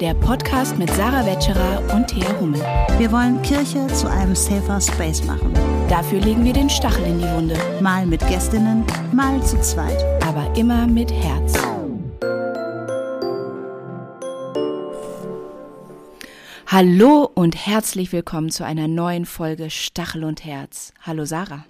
der Podcast mit Sarah Wetscherer und Thea Hummel. Wir wollen Kirche zu einem safer Space machen. Dafür legen wir den Stachel in die Wunde. Mal mit Gästinnen, mal zu zweit. Aber immer mit Herz. Hallo und herzlich willkommen zu einer neuen Folge Stachel und Herz. Hallo Sarah.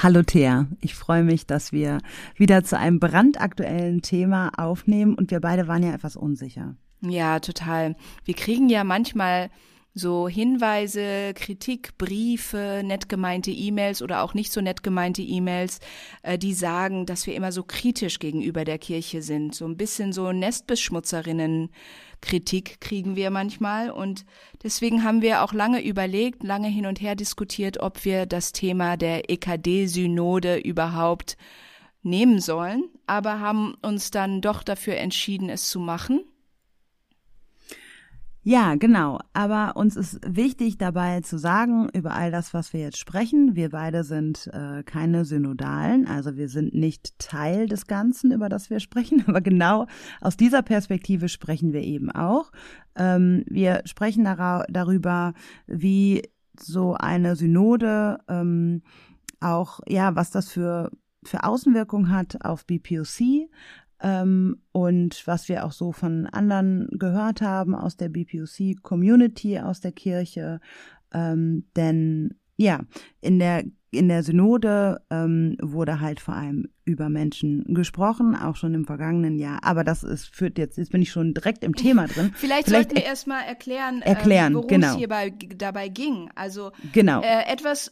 Hallo Thea, ich freue mich, dass wir wieder zu einem brandaktuellen Thema aufnehmen und wir beide waren ja etwas unsicher. Ja, total. Wir kriegen ja manchmal so Hinweise, Kritik, Briefe, nett gemeinte E-Mails oder auch nicht so nett gemeinte E-Mails, äh, die sagen, dass wir immer so kritisch gegenüber der Kirche sind. So ein bisschen so Nestbeschmutzerinnen Kritik kriegen wir manchmal und deswegen haben wir auch lange überlegt, lange hin und her diskutiert, ob wir das Thema der EKD-Synode überhaupt nehmen sollen, aber haben uns dann doch dafür entschieden, es zu machen ja, genau. Aber uns ist wichtig dabei zu sagen, über all das, was wir jetzt sprechen, wir beide sind äh, keine Synodalen, also wir sind nicht Teil des Ganzen, über das wir sprechen, aber genau aus dieser Perspektive sprechen wir eben auch. Ähm, wir sprechen darüber, wie so eine Synode ähm, auch, ja, was das für für Außenwirkung hat auf BPOC, und was wir auch so von anderen gehört haben aus der BPOC-Community, aus der Kirche. Ähm, denn ja, in der in der Synode ähm, wurde halt vor allem über Menschen gesprochen, auch schon im vergangenen Jahr. Aber das ist, führt jetzt, jetzt bin ich schon direkt im Thema drin. Vielleicht, Vielleicht sollten wir erstmal erklären, erklären äh, worum genau. es hierbei dabei ging. Also genau. äh, etwas,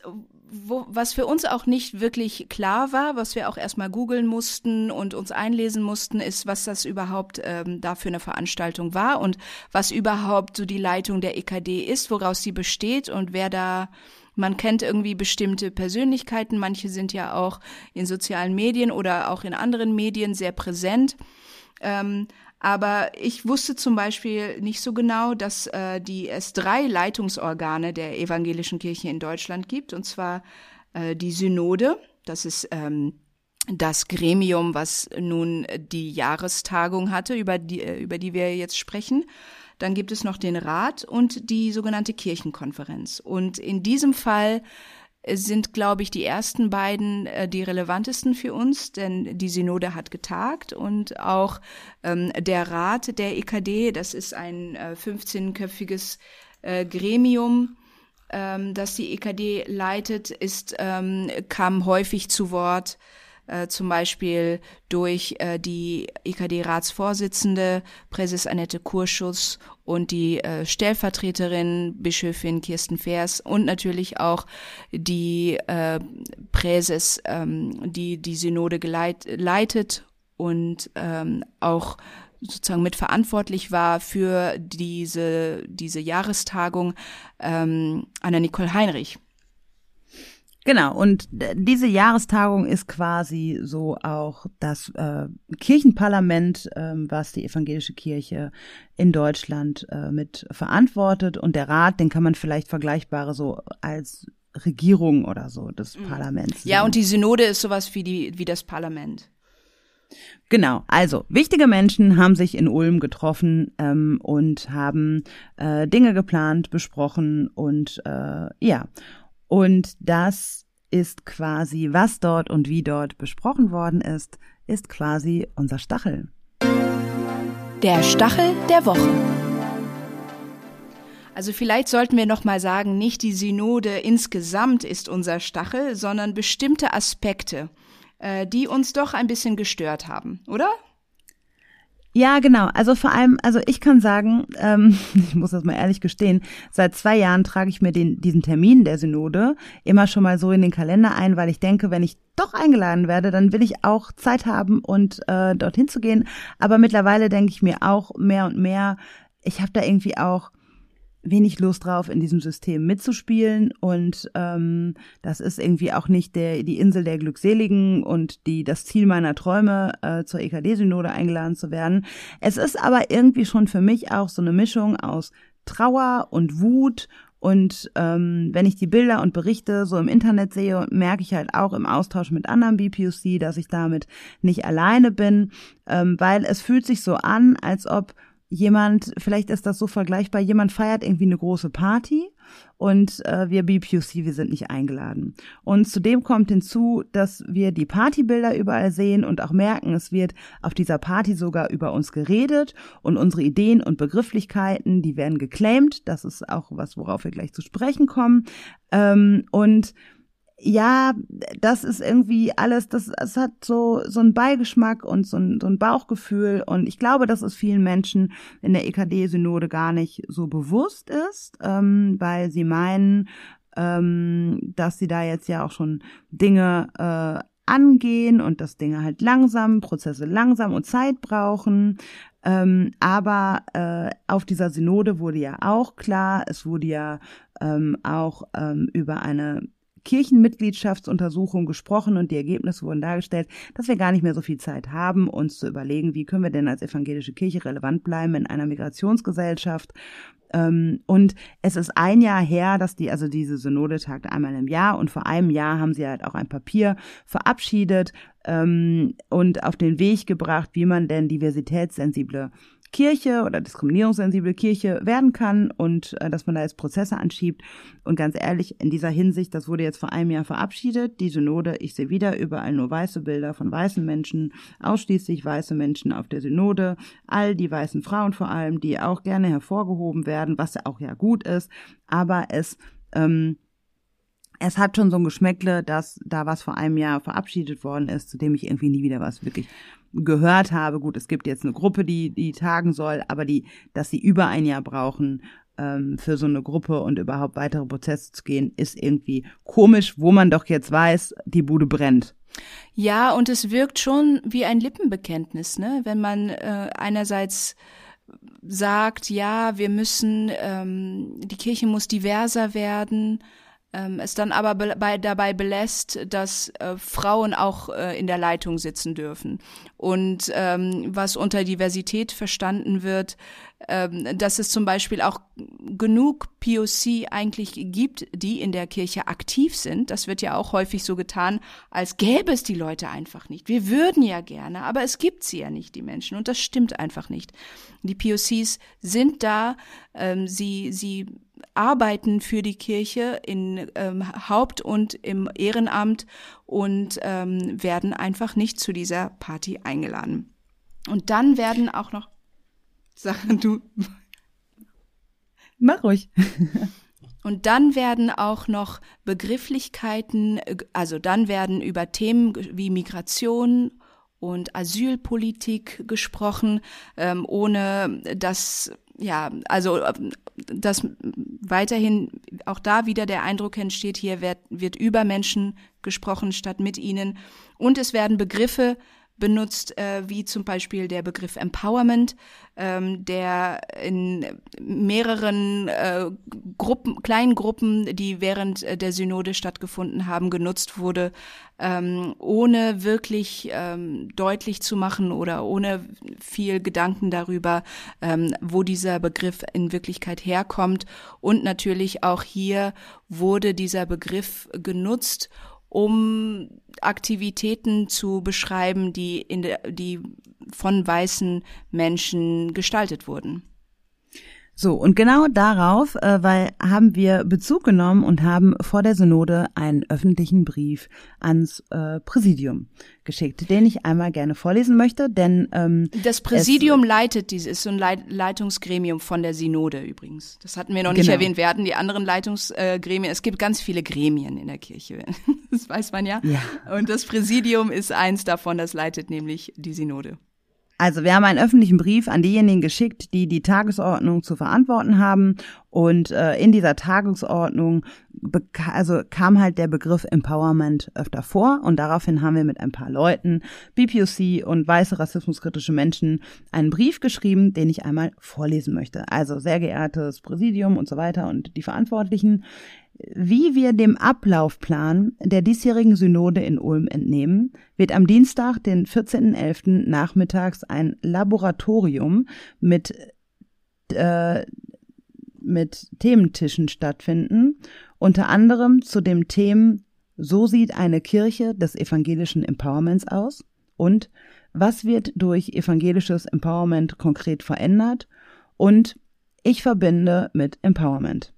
wo, was für uns auch nicht wirklich klar war, was wir auch erstmal googeln mussten und uns einlesen mussten, ist, was das überhaupt ähm, da für eine Veranstaltung war und was überhaupt so die Leitung der EKD ist, woraus sie besteht und wer da man kennt irgendwie bestimmte Persönlichkeiten, manche sind ja auch in sozialen Medien oder auch in anderen Medien sehr präsent. Ähm, aber ich wusste zum Beispiel nicht so genau, dass äh, die es drei Leitungsorgane der evangelischen Kirche in Deutschland gibt, und zwar äh, die Synode, das ist ähm, das Gremium, was nun die Jahrestagung hatte, über die, äh, über die wir jetzt sprechen. Dann gibt es noch den Rat und die sogenannte Kirchenkonferenz. Und in diesem Fall sind, glaube ich, die ersten beiden äh, die relevantesten für uns, denn die Synode hat getagt und auch ähm, der Rat der EKD, das ist ein äh, 15-köpfiges äh, Gremium, ähm, das die EKD leitet, ist, ähm, kam häufig zu Wort äh, zum Beispiel durch äh, die EKD-Ratsvorsitzende Präses Annette Kurschus und die äh, Stellvertreterin Bischöfin Kirsten Fers und natürlich auch die äh, Präses, ähm, die die Synode geleit, leitet und ähm, auch sozusagen mitverantwortlich war für diese, diese Jahrestagung, ähm, Anna Nicole Heinrich. Genau, und diese Jahrestagung ist quasi so auch das äh, Kirchenparlament, äh, was die evangelische Kirche in Deutschland äh, mit verantwortet. Und der Rat, den kann man vielleicht vergleichbare so als Regierung oder so des mhm. Parlaments. Ja, und die Synode ist sowas wie die wie das Parlament. Genau, also wichtige Menschen haben sich in Ulm getroffen ähm, und haben äh, Dinge geplant, besprochen und äh, ja. Und das ist quasi, was dort und wie dort besprochen worden ist, ist quasi unser Stachel. Der Stachel der Woche. Also vielleicht sollten wir noch mal sagen, nicht die Synode insgesamt ist unser Stachel, sondern bestimmte Aspekte, äh, die uns doch ein bisschen gestört haben, oder? Ja, genau. Also vor allem, also ich kann sagen, ähm, ich muss das mal ehrlich gestehen, seit zwei Jahren trage ich mir den, diesen Termin der Synode immer schon mal so in den Kalender ein, weil ich denke, wenn ich doch eingeladen werde, dann will ich auch Zeit haben und äh, dorthin zu gehen. Aber mittlerweile denke ich mir auch mehr und mehr, ich habe da irgendwie auch wenig Lust drauf, in diesem System mitzuspielen. Und ähm, das ist irgendwie auch nicht der, die Insel der Glückseligen und die, das Ziel meiner Träume, äh, zur EKD-Synode eingeladen zu werden. Es ist aber irgendwie schon für mich auch so eine Mischung aus Trauer und Wut und ähm, wenn ich die Bilder und Berichte so im Internet sehe, merke ich halt auch im Austausch mit anderen BPUC, dass ich damit nicht alleine bin, ähm, weil es fühlt sich so an, als ob jemand, vielleicht ist das so vergleichbar, jemand feiert irgendwie eine große Party und äh, wir BPUC, wir sind nicht eingeladen. Und zudem kommt hinzu, dass wir die Partybilder überall sehen und auch merken, es wird auf dieser Party sogar über uns geredet und unsere Ideen und Begrifflichkeiten, die werden geclaimed. Das ist auch was, worauf wir gleich zu sprechen kommen. Ähm, und ja, das ist irgendwie alles, das, es hat so, so einen Beigeschmack und so ein, so ein Bauchgefühl. Und ich glaube, dass es vielen Menschen in der EKD-Synode gar nicht so bewusst ist, ähm, weil sie meinen, ähm, dass sie da jetzt ja auch schon Dinge äh, angehen und dass Dinge halt langsam, Prozesse langsam und Zeit brauchen. Ähm, aber äh, auf dieser Synode wurde ja auch klar, es wurde ja ähm, auch ähm, über eine Kirchenmitgliedschaftsuntersuchung gesprochen und die Ergebnisse wurden dargestellt, dass wir gar nicht mehr so viel Zeit haben, uns zu überlegen, wie können wir denn als evangelische Kirche relevant bleiben in einer Migrationsgesellschaft. Ähm, und es ist ein Jahr her, dass die, also diese Synode tagt einmal im Jahr und vor einem Jahr haben sie halt auch ein Papier verabschiedet ähm, und auf den Weg gebracht, wie man denn diversitätssensible Kirche oder diskriminierungssensible Kirche werden kann und äh, dass man da jetzt Prozesse anschiebt. Und ganz ehrlich, in dieser Hinsicht, das wurde jetzt vor einem Jahr verabschiedet, die Synode, ich sehe wieder überall nur weiße Bilder von weißen Menschen, ausschließlich weiße Menschen auf der Synode, all die weißen Frauen vor allem, die auch gerne hervorgehoben werden, was ja auch ja gut ist, aber es ähm, es hat schon so ein Geschmäckle, dass da was vor einem Jahr verabschiedet worden ist, zu dem ich irgendwie nie wieder was wirklich gehört habe, gut, es gibt jetzt eine Gruppe, die, die tagen soll, aber die, dass sie über ein Jahr brauchen, ähm, für so eine Gruppe und überhaupt weitere Prozesse zu gehen, ist irgendwie komisch, wo man doch jetzt weiß, die Bude brennt. Ja, und es wirkt schon wie ein Lippenbekenntnis, ne? Wenn man äh, einerseits sagt, ja, wir müssen, ähm, die Kirche muss diverser werden, ähm, es dann aber be bei, dabei belässt, dass äh, Frauen auch äh, in der Leitung sitzen dürfen. Und ähm, was unter Diversität verstanden wird, ähm, dass es zum Beispiel auch genug POC eigentlich gibt, die in der Kirche aktiv sind. Das wird ja auch häufig so getan, als gäbe es die Leute einfach nicht. Wir würden ja gerne, aber es gibt sie ja nicht, die Menschen. Und das stimmt einfach nicht. Die POCs sind da, ähm, sie, sie arbeiten für die Kirche in ähm, Haupt- und im Ehrenamt und ähm, werden einfach nicht zu dieser Party eingeladen. Und dann werden auch noch Sachen, du. Mach ruhig. Und dann werden auch noch Begrifflichkeiten, also dann werden über Themen wie Migration und Asylpolitik gesprochen, ähm, ohne dass ja, also dass weiterhin auch da wieder der Eindruck entsteht, hier wird, wird über Menschen gesprochen statt mit ihnen. Und es werden Begriffe benutzt, äh, wie zum Beispiel der Begriff Empowerment, ähm, der in mehreren äh, Gruppen, kleinen Gruppen, die während äh, der Synode stattgefunden haben, genutzt wurde, ähm, ohne wirklich ähm, deutlich zu machen oder ohne viel Gedanken darüber, ähm, wo dieser Begriff in Wirklichkeit herkommt. Und natürlich auch hier wurde dieser Begriff genutzt, um Aktivitäten zu beschreiben, die in der, die von weißen Menschen gestaltet wurden. So, und genau darauf, äh, weil haben wir Bezug genommen und haben vor der Synode einen öffentlichen Brief ans äh, Präsidium geschickt, den ich einmal gerne vorlesen möchte, denn ähm, das Präsidium leitet dieses, ist so ein Leit Leitungsgremium von der Synode übrigens. Das hatten wir noch nicht genau. erwähnt. Wir hatten die anderen Leitungsgremien. Es gibt ganz viele Gremien in der Kirche, das weiß man ja. ja. Und das Präsidium ist eins davon, das leitet nämlich die Synode. Also wir haben einen öffentlichen Brief an diejenigen geschickt, die die Tagesordnung zu verantworten haben. Und äh, in dieser Tagesordnung also kam halt der Begriff Empowerment öfter vor. Und daraufhin haben wir mit ein paar Leuten, BPOC und weiße rassismuskritische Menschen, einen Brief geschrieben, den ich einmal vorlesen möchte. Also sehr geehrtes Präsidium und so weiter und die Verantwortlichen. Wie wir dem Ablaufplan der diesjährigen Synode in Ulm entnehmen, wird am Dienstag, den 14.11. nachmittags ein Laboratorium mit, äh, mit Thementischen stattfinden, unter anderem zu dem Themen So sieht eine Kirche des evangelischen Empowerments aus und was wird durch evangelisches Empowerment konkret verändert und ich verbinde mit Empowerment.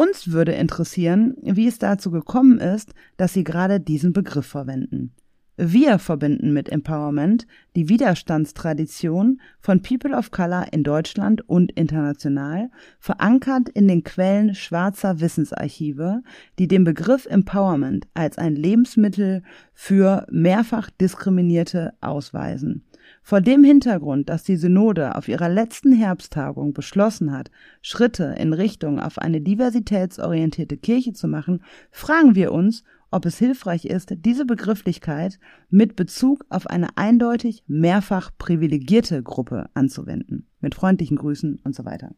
Uns würde interessieren, wie es dazu gekommen ist, dass Sie gerade diesen Begriff verwenden. Wir verbinden mit Empowerment die Widerstandstradition von People of Color in Deutschland und international, verankert in den Quellen schwarzer Wissensarchive, die den Begriff Empowerment als ein Lebensmittel für mehrfach Diskriminierte ausweisen. Vor dem Hintergrund, dass die Synode auf ihrer letzten Herbsttagung beschlossen hat, Schritte in Richtung auf eine diversitätsorientierte Kirche zu machen, fragen wir uns, ob es hilfreich ist, diese Begrifflichkeit mit Bezug auf eine eindeutig mehrfach privilegierte Gruppe anzuwenden. Mit freundlichen Grüßen und so weiter.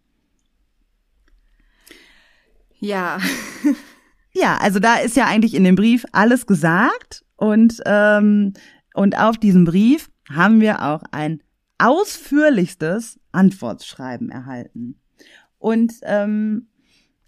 Ja. ja, also da ist ja eigentlich in dem Brief alles gesagt und, ähm, und auf diesem Brief haben wir auch ein ausführlichstes Antwortschreiben erhalten. Und ähm,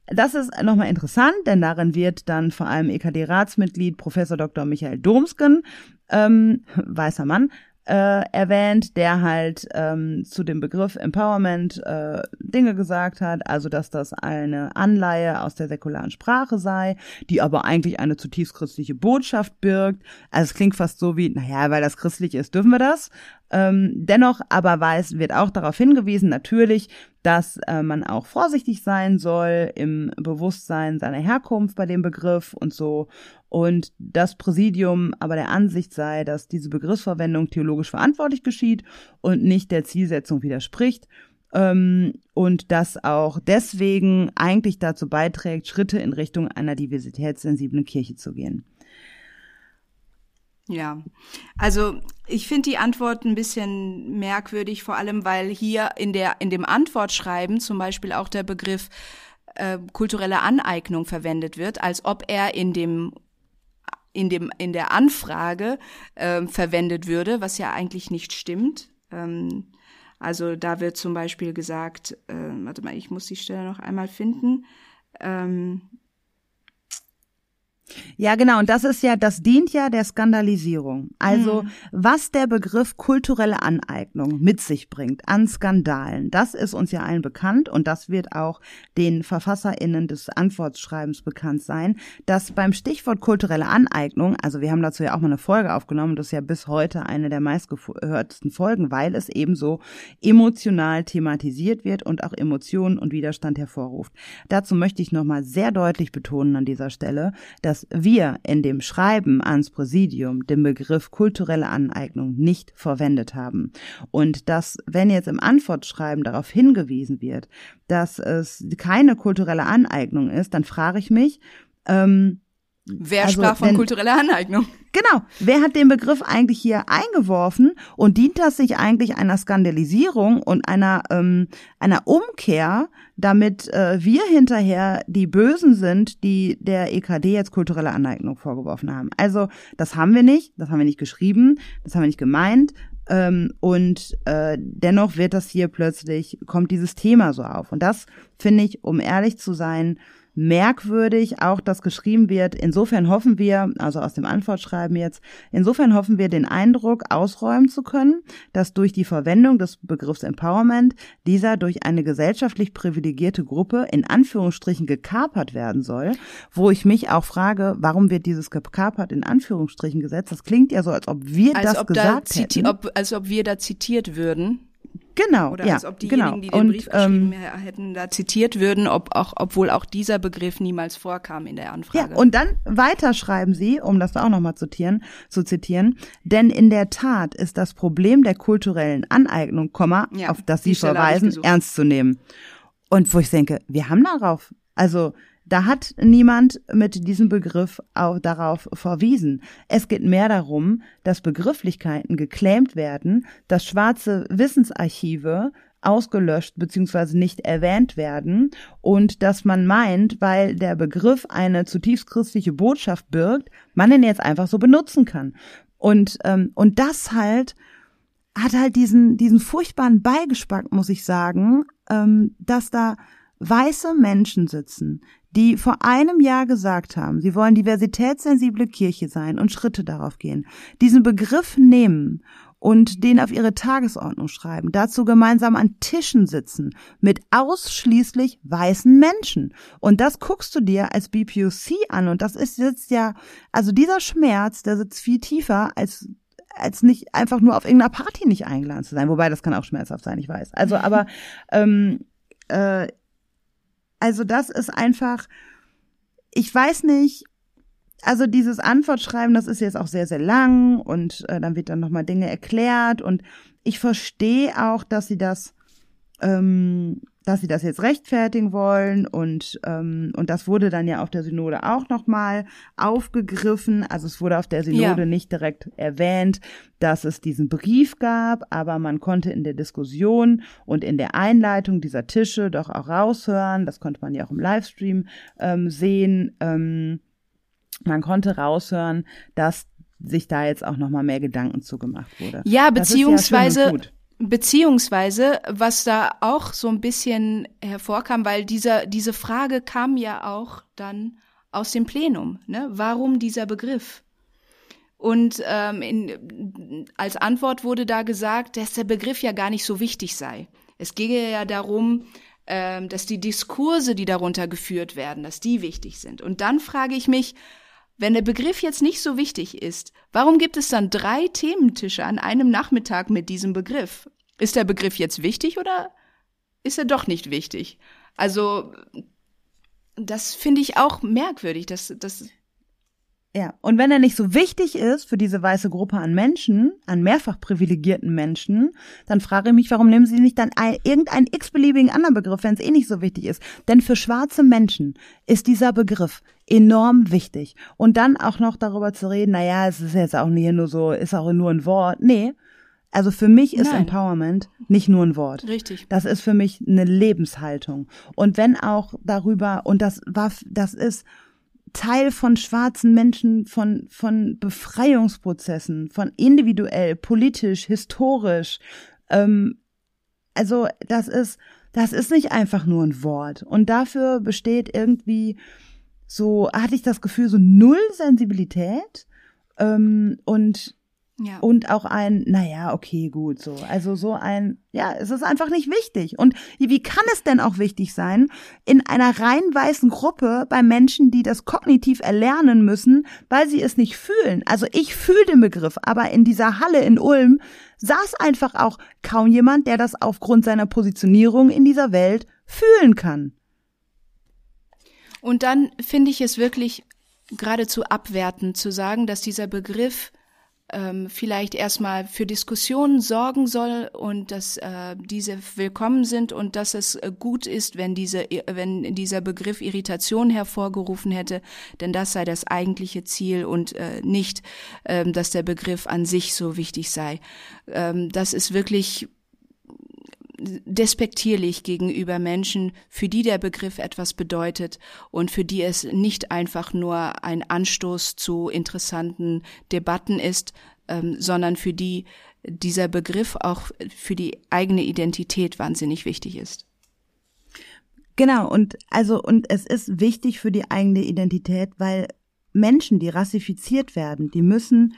das ist nochmal interessant, denn darin wird dann vor allem EKD-Ratsmitglied Professor Dr. Michael Domsken, ähm, weißer Mann, äh, erwähnt, der halt ähm, zu dem Begriff Empowerment äh, Dinge gesagt hat, also dass das eine Anleihe aus der säkularen Sprache sei, die aber eigentlich eine zutiefst christliche Botschaft birgt. Also es klingt fast so wie, naja, weil das christlich ist, dürfen wir das. Ähm, dennoch aber weiß, wird auch darauf hingewiesen, natürlich, dass äh, man auch vorsichtig sein soll im Bewusstsein seiner Herkunft bei dem Begriff und so. Und das Präsidium aber der Ansicht sei, dass diese Begriffsverwendung theologisch verantwortlich geschieht und nicht der Zielsetzung widerspricht. Ähm, und das auch deswegen eigentlich dazu beiträgt, Schritte in Richtung einer diversitätssensiblen Kirche zu gehen. Ja, also ich finde die Antwort ein bisschen merkwürdig, vor allem weil hier in der in dem Antwortschreiben zum Beispiel auch der Begriff äh, kulturelle Aneignung verwendet wird, als ob er in dem in dem in der Anfrage äh, verwendet würde, was ja eigentlich nicht stimmt. Ähm, also da wird zum Beispiel gesagt, äh, warte mal, ich muss die Stelle noch einmal finden. Ähm, ja, genau. Und das ist ja, das dient ja der Skandalisierung. Also, mhm. was der Begriff kulturelle Aneignung mit sich bringt an Skandalen, das ist uns ja allen bekannt und das wird auch den VerfasserInnen des Antwortschreibens bekannt sein, dass beim Stichwort kulturelle Aneignung, also wir haben dazu ja auch mal eine Folge aufgenommen, das ist ja bis heute eine der meistgehörtesten Folgen, weil es eben so emotional thematisiert wird und auch Emotionen und Widerstand hervorruft. Dazu möchte ich nochmal sehr deutlich betonen an dieser Stelle, dass wir in dem Schreiben ans Präsidium den Begriff kulturelle Aneignung nicht verwendet haben. Und dass, wenn jetzt im Antwortschreiben darauf hingewiesen wird, dass es keine kulturelle Aneignung ist, dann frage ich mich, ähm, Wer also, sprach von denn, kultureller Aneignung? Genau. Wer hat den Begriff eigentlich hier eingeworfen und dient das sich eigentlich einer Skandalisierung und einer, ähm, einer Umkehr, damit äh, wir hinterher die Bösen sind, die der EKD jetzt kulturelle Aneignung vorgeworfen haben? Also, das haben wir nicht, das haben wir nicht geschrieben, das haben wir nicht gemeint. Ähm, und äh, dennoch wird das hier plötzlich, kommt dieses Thema so auf. Und das finde ich, um ehrlich zu sein, merkwürdig, auch dass geschrieben wird. Insofern hoffen wir, also aus dem Antwortschreiben jetzt, insofern hoffen wir den Eindruck ausräumen zu können, dass durch die Verwendung des Begriffs Empowerment dieser durch eine gesellschaftlich privilegierte Gruppe in Anführungsstrichen gekapert werden soll, wo ich mich auch frage, warum wird dieses gekapert in Anführungsstrichen gesetzt? Das klingt ja so, als ob wir als das ob gesagt da hätten. Ob, als ob wir da zitiert würden. Genau, Oder ja, als ob diejenigen, genau. die den und, Brief geschrieben ähm, hätten, da zitiert würden, ob auch, obwohl auch dieser Begriff niemals vorkam in der Anfrage. Ja, und dann weiter schreiben sie, um das auch nochmal zu zitieren, zu zitieren, denn in der Tat ist das Problem der kulturellen Aneignung, Komma, ja, auf das sie verweisen, ernst zu nehmen. Und wo ich denke, wir haben darauf, also da hat niemand mit diesem Begriff auch darauf verwiesen. Es geht mehr darum, dass Begrifflichkeiten geclaimt werden, dass schwarze Wissensarchive ausgelöscht bzw. nicht erwähnt werden und dass man meint, weil der Begriff eine zutiefst christliche Botschaft birgt, man ihn jetzt einfach so benutzen kann. Und, ähm, und das halt hat halt diesen, diesen furchtbaren Beigespack, muss ich sagen, ähm, dass da weiße Menschen sitzen, die vor einem Jahr gesagt haben, sie wollen diversitätssensible Kirche sein und Schritte darauf gehen, diesen Begriff nehmen und den auf ihre Tagesordnung schreiben, dazu gemeinsam an Tischen sitzen mit ausschließlich weißen Menschen. Und das guckst du dir als BPOC an und das ist jetzt ja, also dieser Schmerz, der sitzt viel tiefer als als nicht einfach nur auf irgendeiner Party nicht eingeladen zu sein, wobei das kann auch schmerzhaft sein, ich weiß. Also aber ähm, äh, also das ist einfach, ich weiß nicht, also dieses Antwortschreiben, das ist jetzt auch sehr, sehr lang und äh, dann wird dann nochmal Dinge erklärt und ich verstehe auch, dass sie das, ähm, dass sie das jetzt rechtfertigen wollen und ähm, und das wurde dann ja auf der Synode auch nochmal aufgegriffen. Also es wurde auf der Synode ja. nicht direkt erwähnt, dass es diesen Brief gab, aber man konnte in der Diskussion und in der Einleitung dieser Tische doch auch raushören. Das konnte man ja auch im Livestream ähm, sehen. Ähm, man konnte raushören, dass sich da jetzt auch noch mal mehr Gedanken zugemacht wurde. Ja, beziehungsweise ja beziehungsweise was da auch so ein bisschen hervorkam, weil dieser diese Frage kam ja auch dann aus dem Plenum, ne? Warum dieser Begriff? Und ähm, in, als Antwort wurde da gesagt, dass der Begriff ja gar nicht so wichtig sei. Es ginge ja darum, ähm, dass die Diskurse, die darunter geführt werden, dass die wichtig sind. Und dann frage ich mich, wenn der Begriff jetzt nicht so wichtig ist, warum gibt es dann drei Thementische an einem Nachmittag mit diesem Begriff? Ist der Begriff jetzt wichtig oder ist er doch nicht wichtig? Also, das finde ich auch merkwürdig. Das, das ja, und wenn er nicht so wichtig ist für diese weiße Gruppe an Menschen, an mehrfach privilegierten Menschen, dann frage ich mich, warum nehmen Sie nicht dann ein, irgendeinen x-beliebigen anderen Begriff, wenn es eh nicht so wichtig ist? Denn für schwarze Menschen ist dieser Begriff enorm wichtig. Und dann auch noch darüber zu reden, na ja, es ist jetzt auch nicht nur so, ist auch nur ein Wort. Nee. Also für mich ist Nein. Empowerment nicht nur ein Wort. Richtig. Das ist für mich eine Lebenshaltung. Und wenn auch darüber, und das war, das ist, Teil von schwarzen Menschen, von, von Befreiungsprozessen, von individuell, politisch, historisch. Ähm, also das ist, das ist nicht einfach nur ein Wort. Und dafür besteht irgendwie so, hatte ich das Gefühl, so null Sensibilität. Ähm, und ja. Und auch ein, naja, okay, gut, so. Also so ein, ja, es ist einfach nicht wichtig. Und wie kann es denn auch wichtig sein, in einer rein weißen Gruppe bei Menschen, die das kognitiv erlernen müssen, weil sie es nicht fühlen? Also ich fühle den Begriff, aber in dieser Halle in Ulm saß einfach auch kaum jemand, der das aufgrund seiner Positionierung in dieser Welt fühlen kann. Und dann finde ich es wirklich geradezu abwertend zu sagen, dass dieser Begriff ähm, vielleicht erstmal für Diskussionen sorgen soll und dass äh, diese willkommen sind und dass es äh, gut ist, wenn diese, wenn dieser Begriff Irritation hervorgerufen hätte, denn das sei das eigentliche Ziel und äh, nicht, ähm, dass der Begriff an sich so wichtig sei. Ähm, das ist wirklich despektierlich gegenüber Menschen, für die der Begriff etwas bedeutet und für die es nicht einfach nur ein Anstoß zu interessanten Debatten ist, ähm, sondern für die dieser Begriff auch für die eigene Identität wahnsinnig wichtig ist. Genau, und also, und es ist wichtig für die eigene Identität, weil Menschen, die rassifiziert werden, die müssen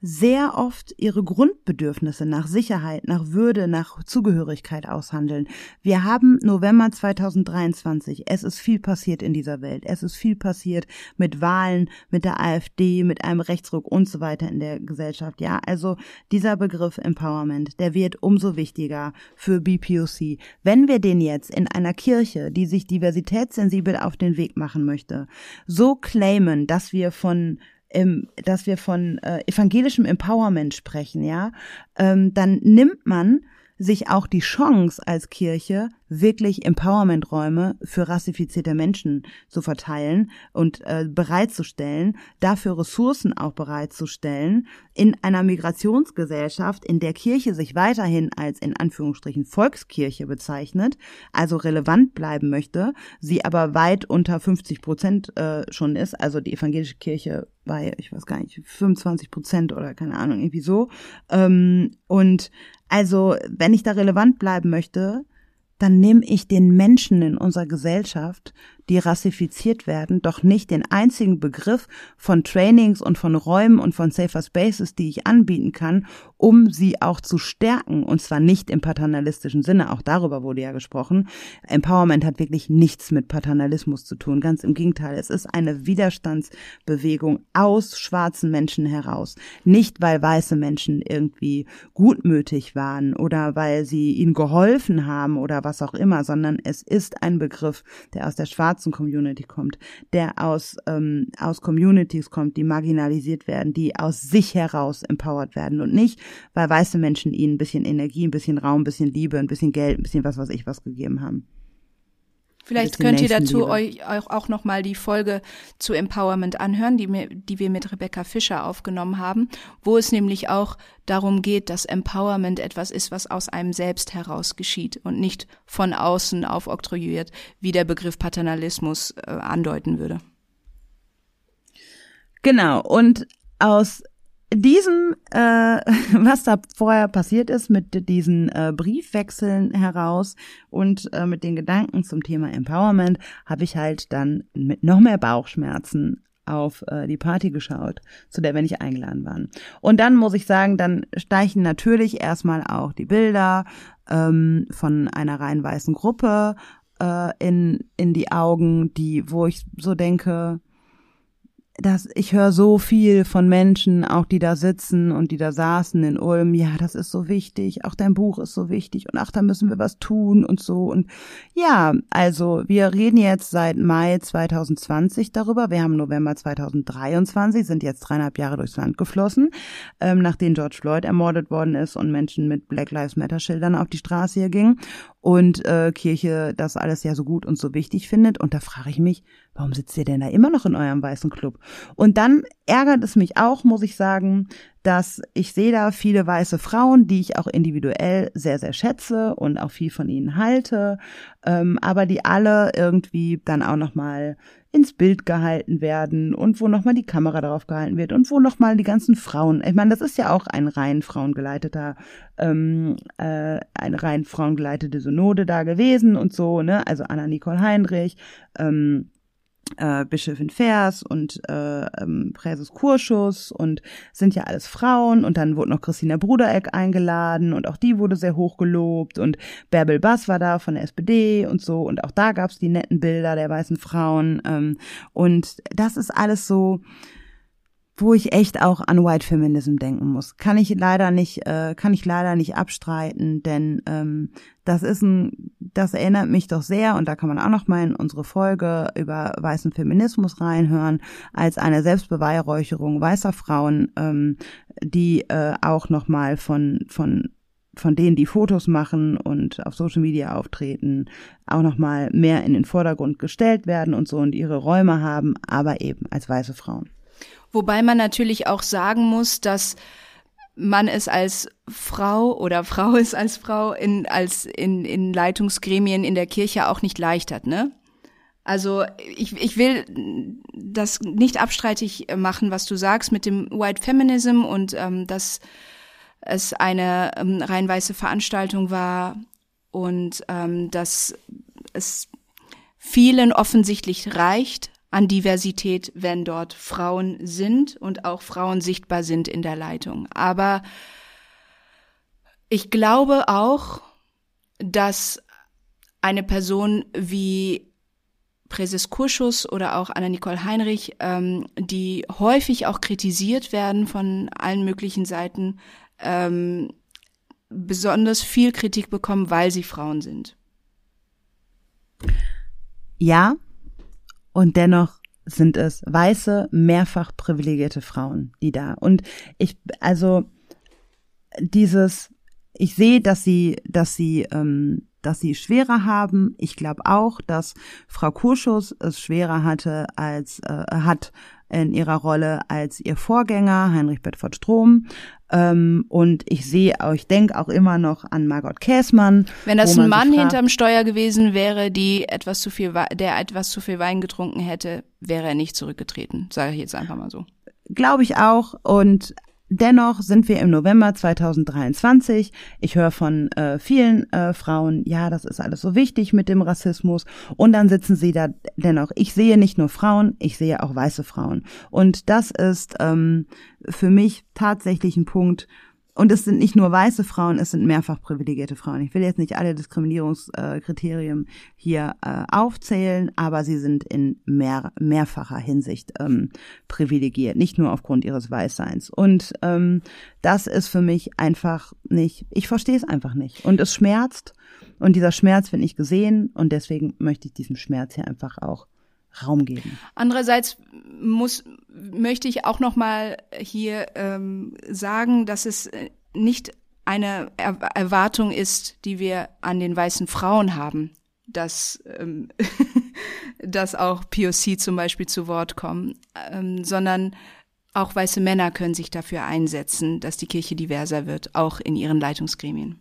sehr oft ihre Grundbedürfnisse nach Sicherheit, nach Würde, nach Zugehörigkeit aushandeln. Wir haben November 2023. Es ist viel passiert in dieser Welt. Es ist viel passiert mit Wahlen, mit der AfD, mit einem Rechtsruck und so weiter in der Gesellschaft. Ja, also dieser Begriff Empowerment, der wird umso wichtiger für BPOC. Wenn wir den jetzt in einer Kirche, die sich diversitätssensibel auf den Weg machen möchte, so claimen, dass wir von ähm, dass wir von äh, evangelischem Empowerment sprechen, ja, ähm, dann nimmt man sich auch die Chance als Kirche, wirklich Empowerment-Räume für rassifizierte Menschen zu verteilen und äh, bereitzustellen, dafür Ressourcen auch bereitzustellen, in einer Migrationsgesellschaft, in der Kirche sich weiterhin als in Anführungsstrichen Volkskirche bezeichnet, also relevant bleiben möchte, sie aber weit unter 50 Prozent äh, schon ist, also die evangelische Kirche bei, ich weiß gar nicht, 25 Prozent oder keine Ahnung, irgendwie so. Ähm, und also, wenn ich da relevant bleiben möchte, dann nehme ich den Menschen in unserer Gesellschaft die rassifiziert werden, doch nicht den einzigen Begriff von Trainings und von Räumen und von Safer Spaces, die ich anbieten kann, um sie auch zu stärken. Und zwar nicht im paternalistischen Sinne. Auch darüber wurde ja gesprochen. Empowerment hat wirklich nichts mit Paternalismus zu tun. Ganz im Gegenteil. Es ist eine Widerstandsbewegung aus schwarzen Menschen heraus. Nicht, weil weiße Menschen irgendwie gutmütig waren oder weil sie ihnen geholfen haben oder was auch immer, sondern es ist ein Begriff, der aus der schwarzen Community kommt, der aus, ähm, aus Communities kommt, die marginalisiert werden, die aus sich heraus empowered werden und nicht, weil weiße Menschen ihnen ein bisschen Energie, ein bisschen Raum, ein bisschen Liebe, ein bisschen Geld, ein bisschen was, was ich was gegeben haben. Vielleicht könnt ihr dazu euch auch, auch noch mal die Folge zu Empowerment anhören, die, die wir mit Rebecca Fischer aufgenommen haben, wo es nämlich auch darum geht, dass Empowerment etwas ist, was aus einem selbst heraus geschieht und nicht von außen aufoktroyiert, wie der Begriff Paternalismus äh, andeuten würde. Genau. Und aus diesem, äh, was da vorher passiert ist mit diesen äh, Briefwechseln heraus und äh, mit den Gedanken zum Thema Empowerment, habe ich halt dann mit noch mehr Bauchschmerzen auf äh, die Party geschaut, zu der wir nicht eingeladen waren. Und dann muss ich sagen, dann steichen natürlich erstmal auch die Bilder ähm, von einer rein weißen Gruppe äh, in, in die Augen, die, wo ich so denke, dass ich höre so viel von Menschen, auch die da sitzen und die da saßen in Ulm, ja, das ist so wichtig, auch dein Buch ist so wichtig. Und ach, da müssen wir was tun und so. Und ja, also wir reden jetzt seit Mai 2020 darüber, wir haben November 2023, sind jetzt dreieinhalb Jahre durchs Land geflossen, ähm, nachdem George Floyd ermordet worden ist und Menschen mit Black Lives Matter Schildern auf die Straße hier gingen und äh, Kirche das alles ja so gut und so wichtig findet und da frage ich mich, warum sitzt ihr denn da immer noch in eurem weißen Club? Und dann ärgert es mich auch, muss ich sagen, dass ich sehe da viele weiße Frauen, die ich auch individuell sehr, sehr schätze und auch viel von ihnen halte, ähm, aber die alle irgendwie dann auch nochmal ins Bild gehalten werden und wo nochmal die Kamera darauf gehalten wird und wo nochmal die ganzen Frauen, ich meine, das ist ja auch ein rein frauengeleiteter, ähm, äh, eine rein frauengeleitete Synode da gewesen und so, ne, also Anna Nicole Heinrich, ähm, äh, Bischöfin Vers und äh, ähm, Präses Kurschus und sind ja alles Frauen. Und dann wurde noch Christina Brudereck eingeladen und auch die wurde sehr hoch gelobt. Und Bärbel Bass war da von der SPD und so. Und auch da gab's die netten Bilder der weißen Frauen. Ähm, und das ist alles so wo ich echt auch an White Feminism denken muss. Kann ich leider nicht, äh, kann ich leider nicht abstreiten, denn ähm, das ist ein, das erinnert mich doch sehr, und da kann man auch noch mal in unsere Folge über weißen Feminismus reinhören, als eine Selbstbeweihräucherung weißer Frauen, ähm, die äh, auch noch mal von von von denen, die Fotos machen und auf Social Media auftreten, auch noch mal mehr in den Vordergrund gestellt werden und so und ihre Räume haben, aber eben als weiße Frauen. Wobei man natürlich auch sagen muss, dass man es als Frau oder Frau es als Frau in, als in, in Leitungsgremien in der Kirche auch nicht leicht hat, ne? Also ich, ich will das nicht abstreitig machen, was du sagst mit dem White Feminism und ähm, dass es eine ähm, rein weiße Veranstaltung war und ähm, dass es vielen offensichtlich reicht, an Diversität, wenn dort Frauen sind und auch Frauen sichtbar sind in der Leitung. Aber ich glaube auch, dass eine Person wie Präses Kurschus oder auch Anna-Nicole Heinrich, ähm, die häufig auch kritisiert werden von allen möglichen Seiten, ähm, besonders viel Kritik bekommen, weil sie Frauen sind. Ja, und dennoch sind es weiße, mehrfach privilegierte Frauen, die da. Und ich, also dieses, ich sehe, dass sie, dass sie, ähm, dass sie schwerer haben. Ich glaube auch, dass Frau Kurschus es schwerer hatte als äh, hat in ihrer Rolle als ihr Vorgänger Heinrich Bedford Strom. Ähm, und ich sehe, ich denke auch immer noch an Margot Käßmann. Wenn das ein Mann hinterm Steuer gewesen wäre, die etwas zu viel, der etwas zu viel Wein getrunken hätte, wäre er nicht zurückgetreten. Sage ich jetzt einfach mal so. Glaube ich auch. Und dennoch sind wir im November 2023. Ich höre von äh, vielen äh, Frauen, ja, das ist alles so wichtig mit dem Rassismus. Und dann sitzen sie da dennoch. Ich sehe nicht nur Frauen, ich sehe auch weiße Frauen. Und das ist ähm, für mich tatsächlich ein Punkt, und es sind nicht nur weiße Frauen, es sind mehrfach privilegierte Frauen. Ich will jetzt nicht alle Diskriminierungskriterien hier äh, aufzählen, aber sie sind in mehr, mehrfacher Hinsicht ähm, privilegiert, nicht nur aufgrund ihres Weißseins. Und ähm, das ist für mich einfach nicht, ich verstehe es einfach nicht. Und es schmerzt und dieser Schmerz wird nicht gesehen und deswegen möchte ich diesem Schmerz hier einfach auch Raum geben. Andererseits muss, möchte ich auch noch mal hier ähm, sagen, dass es äh, nicht eine er Erwartung ist, die wir an den weißen Frauen haben, dass, ähm, dass auch POC zum Beispiel zu Wort kommen, ähm, sondern auch weiße Männer können sich dafür einsetzen, dass die Kirche diverser wird, auch in ihren Leitungsgremien.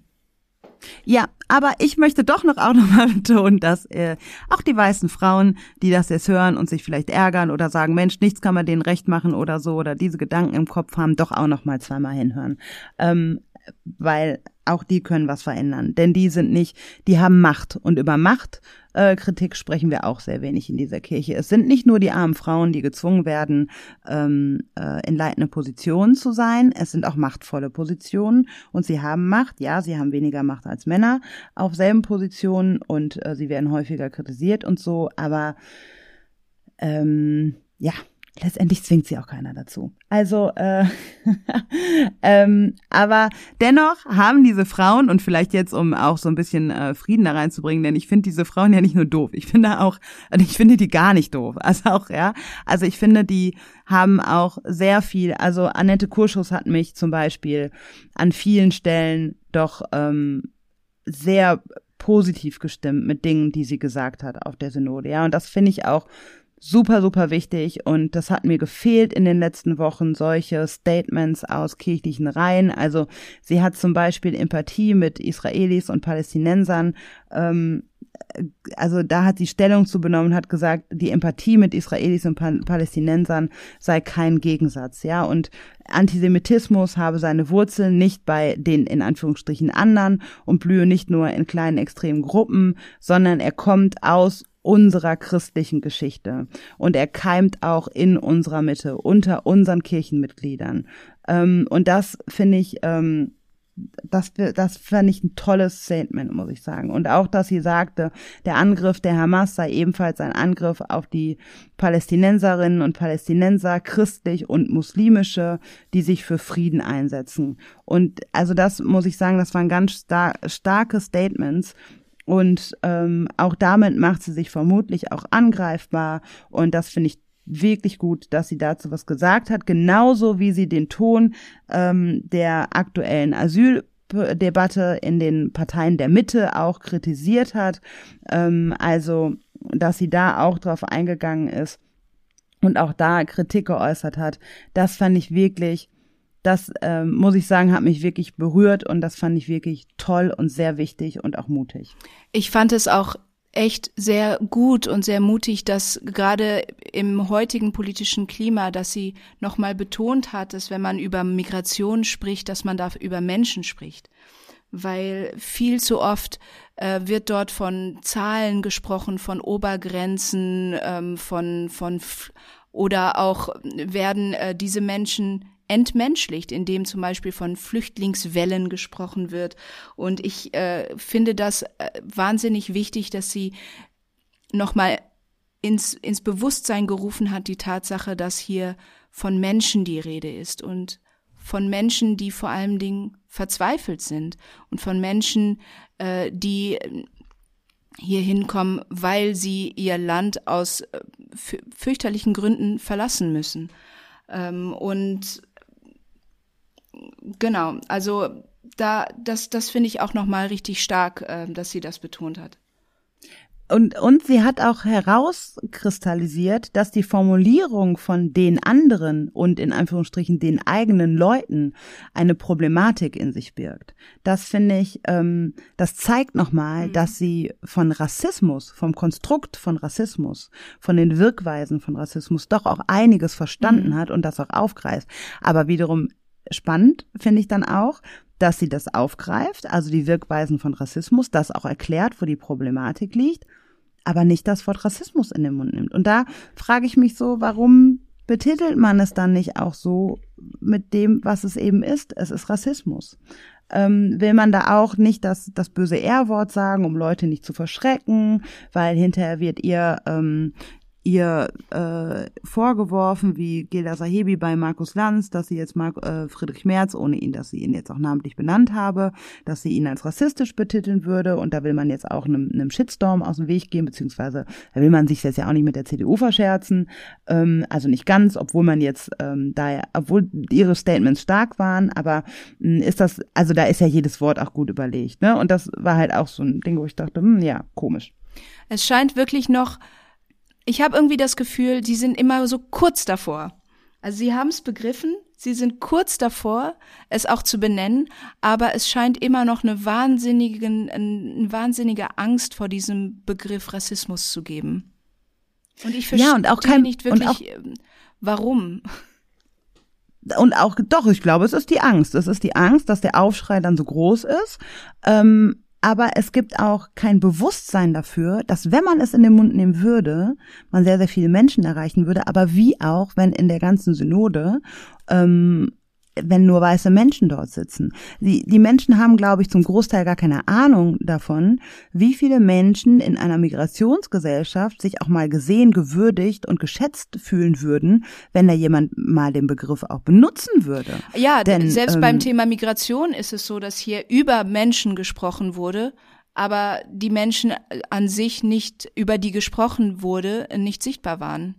Ja, aber ich möchte doch noch auch nochmal betonen, dass äh, auch die weißen Frauen, die das jetzt hören und sich vielleicht ärgern oder sagen, Mensch, nichts kann man denen recht machen oder so oder diese Gedanken im Kopf haben, doch auch noch mal zweimal hinhören. Ähm, weil auch die können was verändern. Denn die sind nicht, die haben Macht. Und über Machtkritik äh, sprechen wir auch sehr wenig in dieser Kirche. Es sind nicht nur die armen Frauen, die gezwungen werden, ähm, äh, in leitende Positionen zu sein. Es sind auch machtvolle Positionen. Und sie haben Macht. Ja, sie haben weniger Macht als Männer auf selben Positionen und äh, sie werden häufiger kritisiert und so. Aber ähm, ja, letztendlich zwingt sie auch keiner dazu. Also, äh, ähm, aber dennoch haben diese Frauen und vielleicht jetzt, um auch so ein bisschen äh, Frieden da reinzubringen, denn ich finde diese Frauen ja nicht nur doof, ich finde auch, ich finde die gar nicht doof. Also auch, ja, also ich finde, die haben auch sehr viel, also Annette Kurschus hat mich zum Beispiel an vielen Stellen doch ähm, sehr positiv gestimmt mit Dingen, die sie gesagt hat auf der Synode. Ja, und das finde ich auch super, super wichtig und das hat mir gefehlt in den letzten Wochen, solche Statements aus kirchlichen Reihen. Also sie hat zum Beispiel Empathie mit Israelis und Palästinensern ähm, also da hat sie Stellung zu benommen, hat gesagt, die Empathie mit Israelis und Palästinensern sei kein Gegensatz, ja, und Antisemitismus habe seine Wurzeln nicht bei den in Anführungsstrichen anderen und blühe nicht nur in kleinen extremen Gruppen, sondern er kommt aus unserer christlichen Geschichte. Und er keimt auch in unserer Mitte, unter unseren Kirchenmitgliedern. Ähm, und das finde ich, ähm, das, das fand ich ein tolles Statement, muss ich sagen. Und auch, dass sie sagte, der Angriff der Hamas sei ebenfalls ein Angriff auf die Palästinenserinnen und Palästinenser, christlich und muslimische, die sich für Frieden einsetzen. Und also das muss ich sagen, das waren ganz star starke Statements, und ähm, auch damit macht sie sich vermutlich auch angreifbar. Und das finde ich wirklich gut, dass sie dazu was gesagt hat, genauso wie sie den Ton ähm, der aktuellen Asyldebatte in den Parteien der Mitte auch kritisiert hat. Ähm, also, dass sie da auch drauf eingegangen ist und auch da Kritik geäußert hat. Das fand ich wirklich das äh, muss ich sagen, hat mich wirklich berührt und das fand ich wirklich toll und sehr wichtig und auch mutig. Ich fand es auch echt sehr gut und sehr mutig, dass gerade im heutigen politischen Klima, dass sie nochmal betont hat, dass wenn man über Migration spricht, dass man da über Menschen spricht. Weil viel zu oft äh, wird dort von Zahlen gesprochen, von Obergrenzen, ähm, von, von, oder auch werden äh, diese Menschen entmenschlicht, indem zum Beispiel von Flüchtlingswellen gesprochen wird. Und ich äh, finde das äh, wahnsinnig wichtig, dass sie nochmal ins, ins Bewusstsein gerufen hat, die Tatsache, dass hier von Menschen die Rede ist und von Menschen, die vor allen Dingen verzweifelt sind und von Menschen, äh, die hier hinkommen, weil sie ihr Land aus äh, fürchterlichen Gründen verlassen müssen. Ähm, und genau, also da, das, das finde ich auch nochmal richtig stark, äh, dass sie das betont hat. Und, und sie hat auch herauskristallisiert, dass die Formulierung von den anderen und in Anführungsstrichen den eigenen Leuten eine Problematik in sich birgt. Das finde ich, ähm, das zeigt nochmal, mhm. dass sie von Rassismus, vom Konstrukt von Rassismus, von den Wirkweisen von Rassismus doch auch einiges verstanden mhm. hat und das auch aufgreift. Aber wiederum spannend finde ich dann auch, dass sie das aufgreift, also die Wirkweisen von Rassismus, das auch erklärt, wo die Problematik liegt, aber nicht das Wort Rassismus in den Mund nimmt. Und da frage ich mich so, warum betitelt man es dann nicht auch so mit dem, was es eben ist? Es ist Rassismus. Ähm, will man da auch nicht das, das böse R-Wort sagen, um Leute nicht zu verschrecken, weil hinterher wird ihr ähm, ihr äh, vorgeworfen, wie Gilda Sahebi bei Markus Lanz, dass sie jetzt Mark, äh, Friedrich Merz, ohne ihn, dass sie ihn jetzt auch namentlich benannt habe, dass sie ihn als rassistisch betiteln würde und da will man jetzt auch einem, einem Shitstorm aus dem Weg gehen, beziehungsweise da will man sich jetzt ja auch nicht mit der CDU verscherzen, ähm, also nicht ganz, obwohl man jetzt ähm, da, obwohl ihre Statements stark waren, aber mh, hm, ist das, also da ist ja jedes Wort auch gut überlegt, ne? Und das war halt auch so ein Ding, wo ich dachte, hm, ja, komisch. Es scheint wirklich noch ich habe irgendwie das Gefühl, die sind immer so kurz davor. Also sie haben es begriffen, sie sind kurz davor, es auch zu benennen, aber es scheint immer noch eine wahnsinnige, eine wahnsinnige Angst vor diesem Begriff Rassismus zu geben. Und ich verstehe ja, und auch kein, nicht wirklich, auch, ähm, warum. Und auch, doch, ich glaube, es ist die Angst. Es ist die Angst, dass der Aufschrei dann so groß ist. Ähm, aber es gibt auch kein Bewusstsein dafür, dass wenn man es in den Mund nehmen würde, man sehr, sehr viele Menschen erreichen würde, aber wie auch, wenn in der ganzen Synode ähm, wenn nur weiße Menschen dort sitzen. Die, die Menschen haben, glaube ich, zum Großteil gar keine Ahnung davon, wie viele Menschen in einer Migrationsgesellschaft sich auch mal gesehen, gewürdigt und geschätzt fühlen würden, wenn da jemand mal den Begriff auch benutzen würde. Ja, denn selbst ähm, beim Thema Migration ist es so, dass hier über Menschen gesprochen wurde, aber die Menschen an sich nicht, über die gesprochen wurde, nicht sichtbar waren.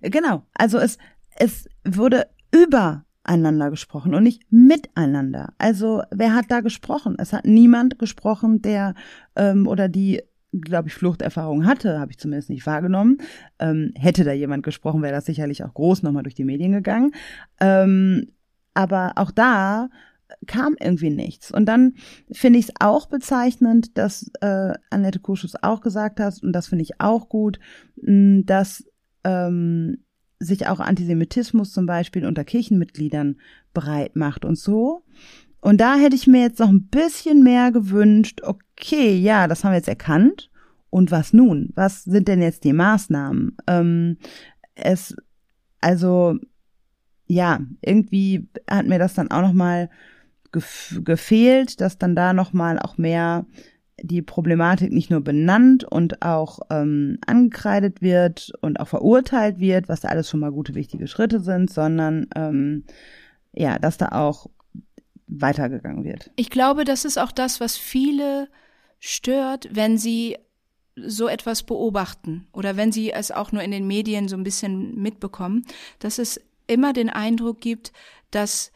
Genau. Also es, es wurde über einander gesprochen und nicht miteinander. Also wer hat da gesprochen? Es hat niemand gesprochen, der ähm, oder die glaube ich, Fluchterfahrung hatte, habe ich zumindest nicht wahrgenommen. Ähm, hätte da jemand gesprochen, wäre das sicherlich auch groß nochmal durch die Medien gegangen. Ähm, aber auch da kam irgendwie nichts. Und dann finde ich es auch bezeichnend, dass äh, Annette Kurschus auch gesagt hat, und das finde ich auch gut, mh, dass ähm, sich auch Antisemitismus zum Beispiel unter Kirchenmitgliedern breit macht und so. Und da hätte ich mir jetzt noch ein bisschen mehr gewünscht, okay, ja, das haben wir jetzt erkannt. Und was nun? Was sind denn jetzt die Maßnahmen? Ähm, es, also, ja, irgendwie hat mir das dann auch noch mal gefehlt, dass dann da noch mal auch mehr die Problematik nicht nur benannt und auch ähm, angekreidet wird und auch verurteilt wird, was da alles schon mal gute, wichtige Schritte sind, sondern ähm, ja, dass da auch weitergegangen wird. Ich glaube, das ist auch das, was viele stört, wenn sie so etwas beobachten oder wenn sie es auch nur in den Medien so ein bisschen mitbekommen, dass es immer den Eindruck gibt, dass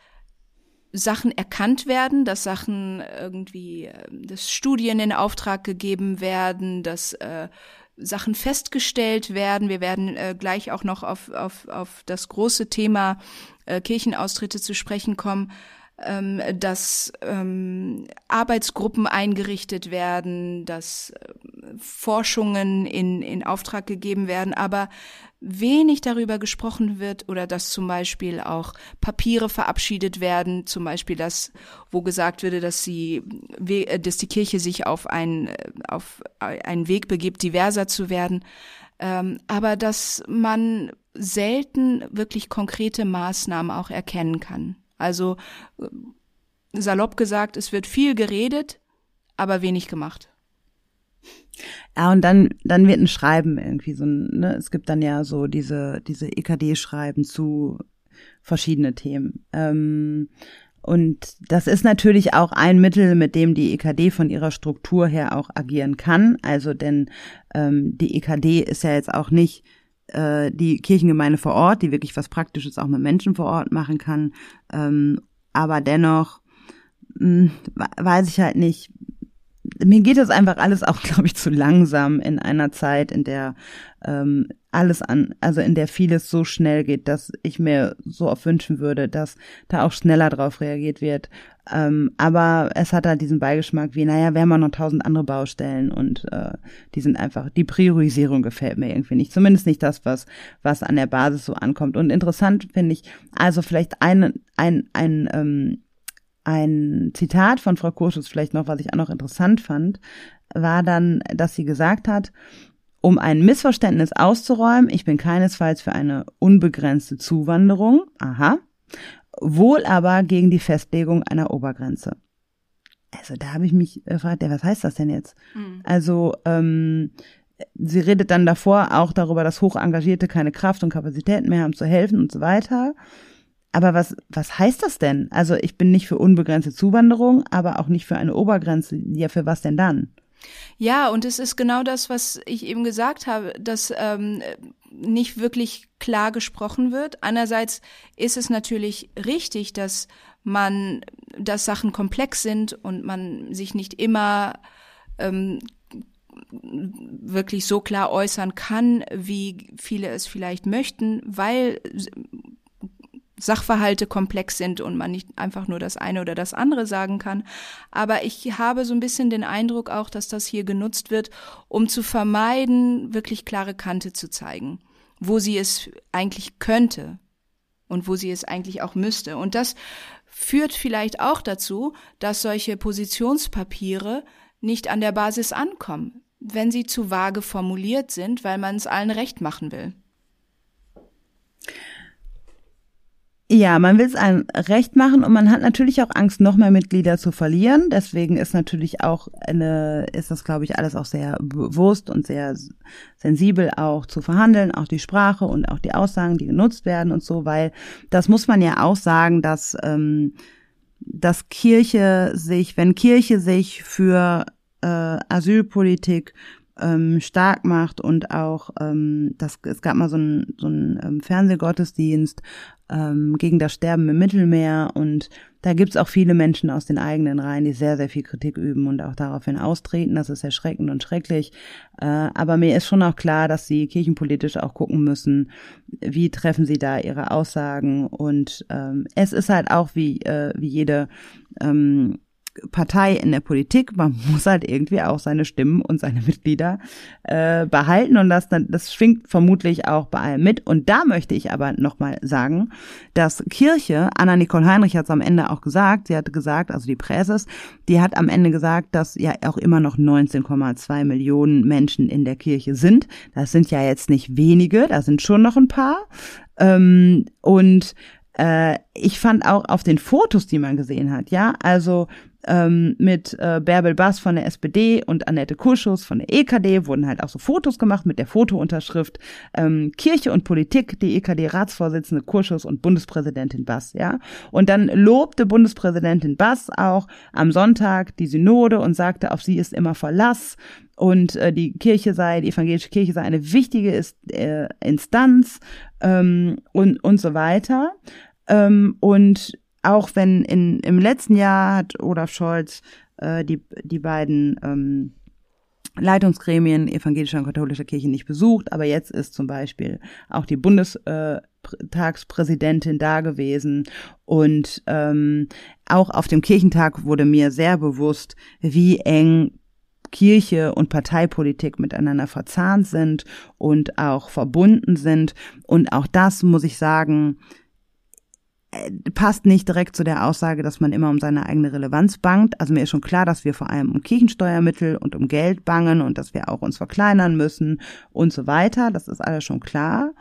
Sachen erkannt werden, dass Sachen irgendwie, äh, dass Studien in Auftrag gegeben werden, dass äh, Sachen festgestellt werden. Wir werden äh, gleich auch noch auf, auf, auf das große Thema äh, Kirchenaustritte zu sprechen kommen ähm, dass ähm, Arbeitsgruppen eingerichtet werden, dass äh, Forschungen in, in Auftrag gegeben werden, aber wenig darüber gesprochen wird oder dass zum Beispiel auch Papiere verabschiedet werden, zum Beispiel das, wo gesagt würde, dass sie, äh, dass die Kirche sich auf einen, äh, auf einen Weg begibt, diverser zu werden, ähm, aber dass man selten wirklich konkrete Maßnahmen auch erkennen kann. Also äh, salopp gesagt, es wird viel geredet, aber wenig gemacht. Ja, und dann, dann wird ein Schreiben irgendwie so, ne, es gibt dann ja so diese, diese EKD-Schreiben zu verschiedene Themen. Ähm, und das ist natürlich auch ein Mittel, mit dem die EKD von ihrer Struktur her auch agieren kann. Also denn ähm, die EKD ist ja jetzt auch nicht äh, die Kirchengemeinde vor Ort, die wirklich was Praktisches auch mit Menschen vor Ort machen kann. Ähm, aber dennoch mh, hm, weiß ich halt nicht. Mir geht das einfach alles auch, glaube ich, zu langsam in einer Zeit, in der ähm, alles an, also in der vieles so schnell geht, dass ich mir so oft wünschen würde, dass da auch schneller drauf reagiert wird. Ähm, aber es hat halt diesen Beigeschmack wie, naja, wir haben noch tausend andere Baustellen und äh, die sind einfach, die Priorisierung gefällt mir irgendwie nicht. Zumindest nicht das, was, was an der Basis so ankommt. Und interessant finde ich, also vielleicht ein, ein, ein, ähm, ein Zitat von Frau Kurschus vielleicht noch, was ich auch noch interessant fand, war dann, dass sie gesagt hat, um ein Missverständnis auszuräumen, ich bin keinesfalls für eine unbegrenzte Zuwanderung, aha, wohl aber gegen die Festlegung einer Obergrenze. Also da habe ich mich gefragt, ja, was heißt das denn jetzt? Mhm. Also ähm, sie redet dann davor auch darüber, dass Hochengagierte keine Kraft und Kapazitäten mehr haben zu helfen und so weiter. Aber was, was heißt das denn? Also ich bin nicht für unbegrenzte Zuwanderung, aber auch nicht für eine Obergrenze. Ja, für was denn dann? Ja, und es ist genau das, was ich eben gesagt habe, dass ähm, nicht wirklich klar gesprochen wird. Einerseits ist es natürlich richtig, dass man, dass Sachen komplex sind und man sich nicht immer ähm, wirklich so klar äußern kann, wie viele es vielleicht möchten, weil Sachverhalte komplex sind und man nicht einfach nur das eine oder das andere sagen kann. Aber ich habe so ein bisschen den Eindruck auch, dass das hier genutzt wird, um zu vermeiden, wirklich klare Kante zu zeigen, wo sie es eigentlich könnte und wo sie es eigentlich auch müsste. Und das führt vielleicht auch dazu, dass solche Positionspapiere nicht an der Basis ankommen, wenn sie zu vage formuliert sind, weil man es allen recht machen will. Ja, man will es einem recht machen und man hat natürlich auch Angst, noch mehr Mitglieder zu verlieren. Deswegen ist natürlich auch eine, ist das, glaube ich, alles auch sehr bewusst und sehr sensibel auch zu verhandeln, auch die Sprache und auch die Aussagen, die genutzt werden und so, weil das muss man ja auch sagen, dass, ähm, dass Kirche sich, wenn Kirche sich für äh, Asylpolitik ähm, stark macht und auch ähm, das es gab mal so einen so einen ähm, Fernsehgottesdienst ähm, gegen das Sterben im Mittelmeer und da gibt's auch viele Menschen aus den eigenen Reihen, die sehr sehr viel Kritik üben und auch daraufhin austreten. Das ist erschreckend und schrecklich. Äh, aber mir ist schon auch klar, dass sie kirchenpolitisch auch gucken müssen, wie treffen sie da ihre Aussagen und ähm, es ist halt auch wie äh, wie jede ähm, Partei in der Politik, man muss halt irgendwie auch seine Stimmen und seine Mitglieder äh, behalten und das das schwingt vermutlich auch bei allem mit. Und da möchte ich aber nochmal sagen, dass Kirche, Anna Nicole Heinrich hat es am Ende auch gesagt, sie hatte gesagt, also die Präses, die hat am Ende gesagt, dass ja auch immer noch 19,2 Millionen Menschen in der Kirche sind. Das sind ja jetzt nicht wenige, da sind schon noch ein paar. Ähm, und äh, ich fand auch auf den Fotos, die man gesehen hat, ja, also ähm, mit äh, Bärbel Bass von der SPD und Annette Kurschus von der EKD wurden halt auch so Fotos gemacht mit der Fotounterschrift ähm, Kirche und Politik, die EKD-Ratsvorsitzende Kurschus und Bundespräsidentin Bass, ja. Und dann lobte Bundespräsidentin Bass auch am Sonntag die Synode und sagte, auf sie ist immer Verlass und äh, die Kirche sei, die evangelische Kirche sei eine wichtige ist, äh, Instanz ähm, und, und so weiter. Ähm, und auch wenn in, im letzten Jahr hat Olaf Scholz äh, die, die beiden ähm, Leitungsgremien evangelischer und katholischer Kirche nicht besucht, aber jetzt ist zum Beispiel auch die Bundestagspräsidentin da gewesen und ähm, auch auf dem Kirchentag wurde mir sehr bewusst, wie eng Kirche und Parteipolitik miteinander verzahnt sind und auch verbunden sind. Und auch das muss ich sagen, äh, passt nicht direkt zu der Aussage, dass man immer um seine eigene Relevanz bangt. Also mir ist schon klar, dass wir vor allem um Kirchensteuermittel und um Geld bangen und dass wir auch uns verkleinern müssen und so weiter. Das ist alles schon klar.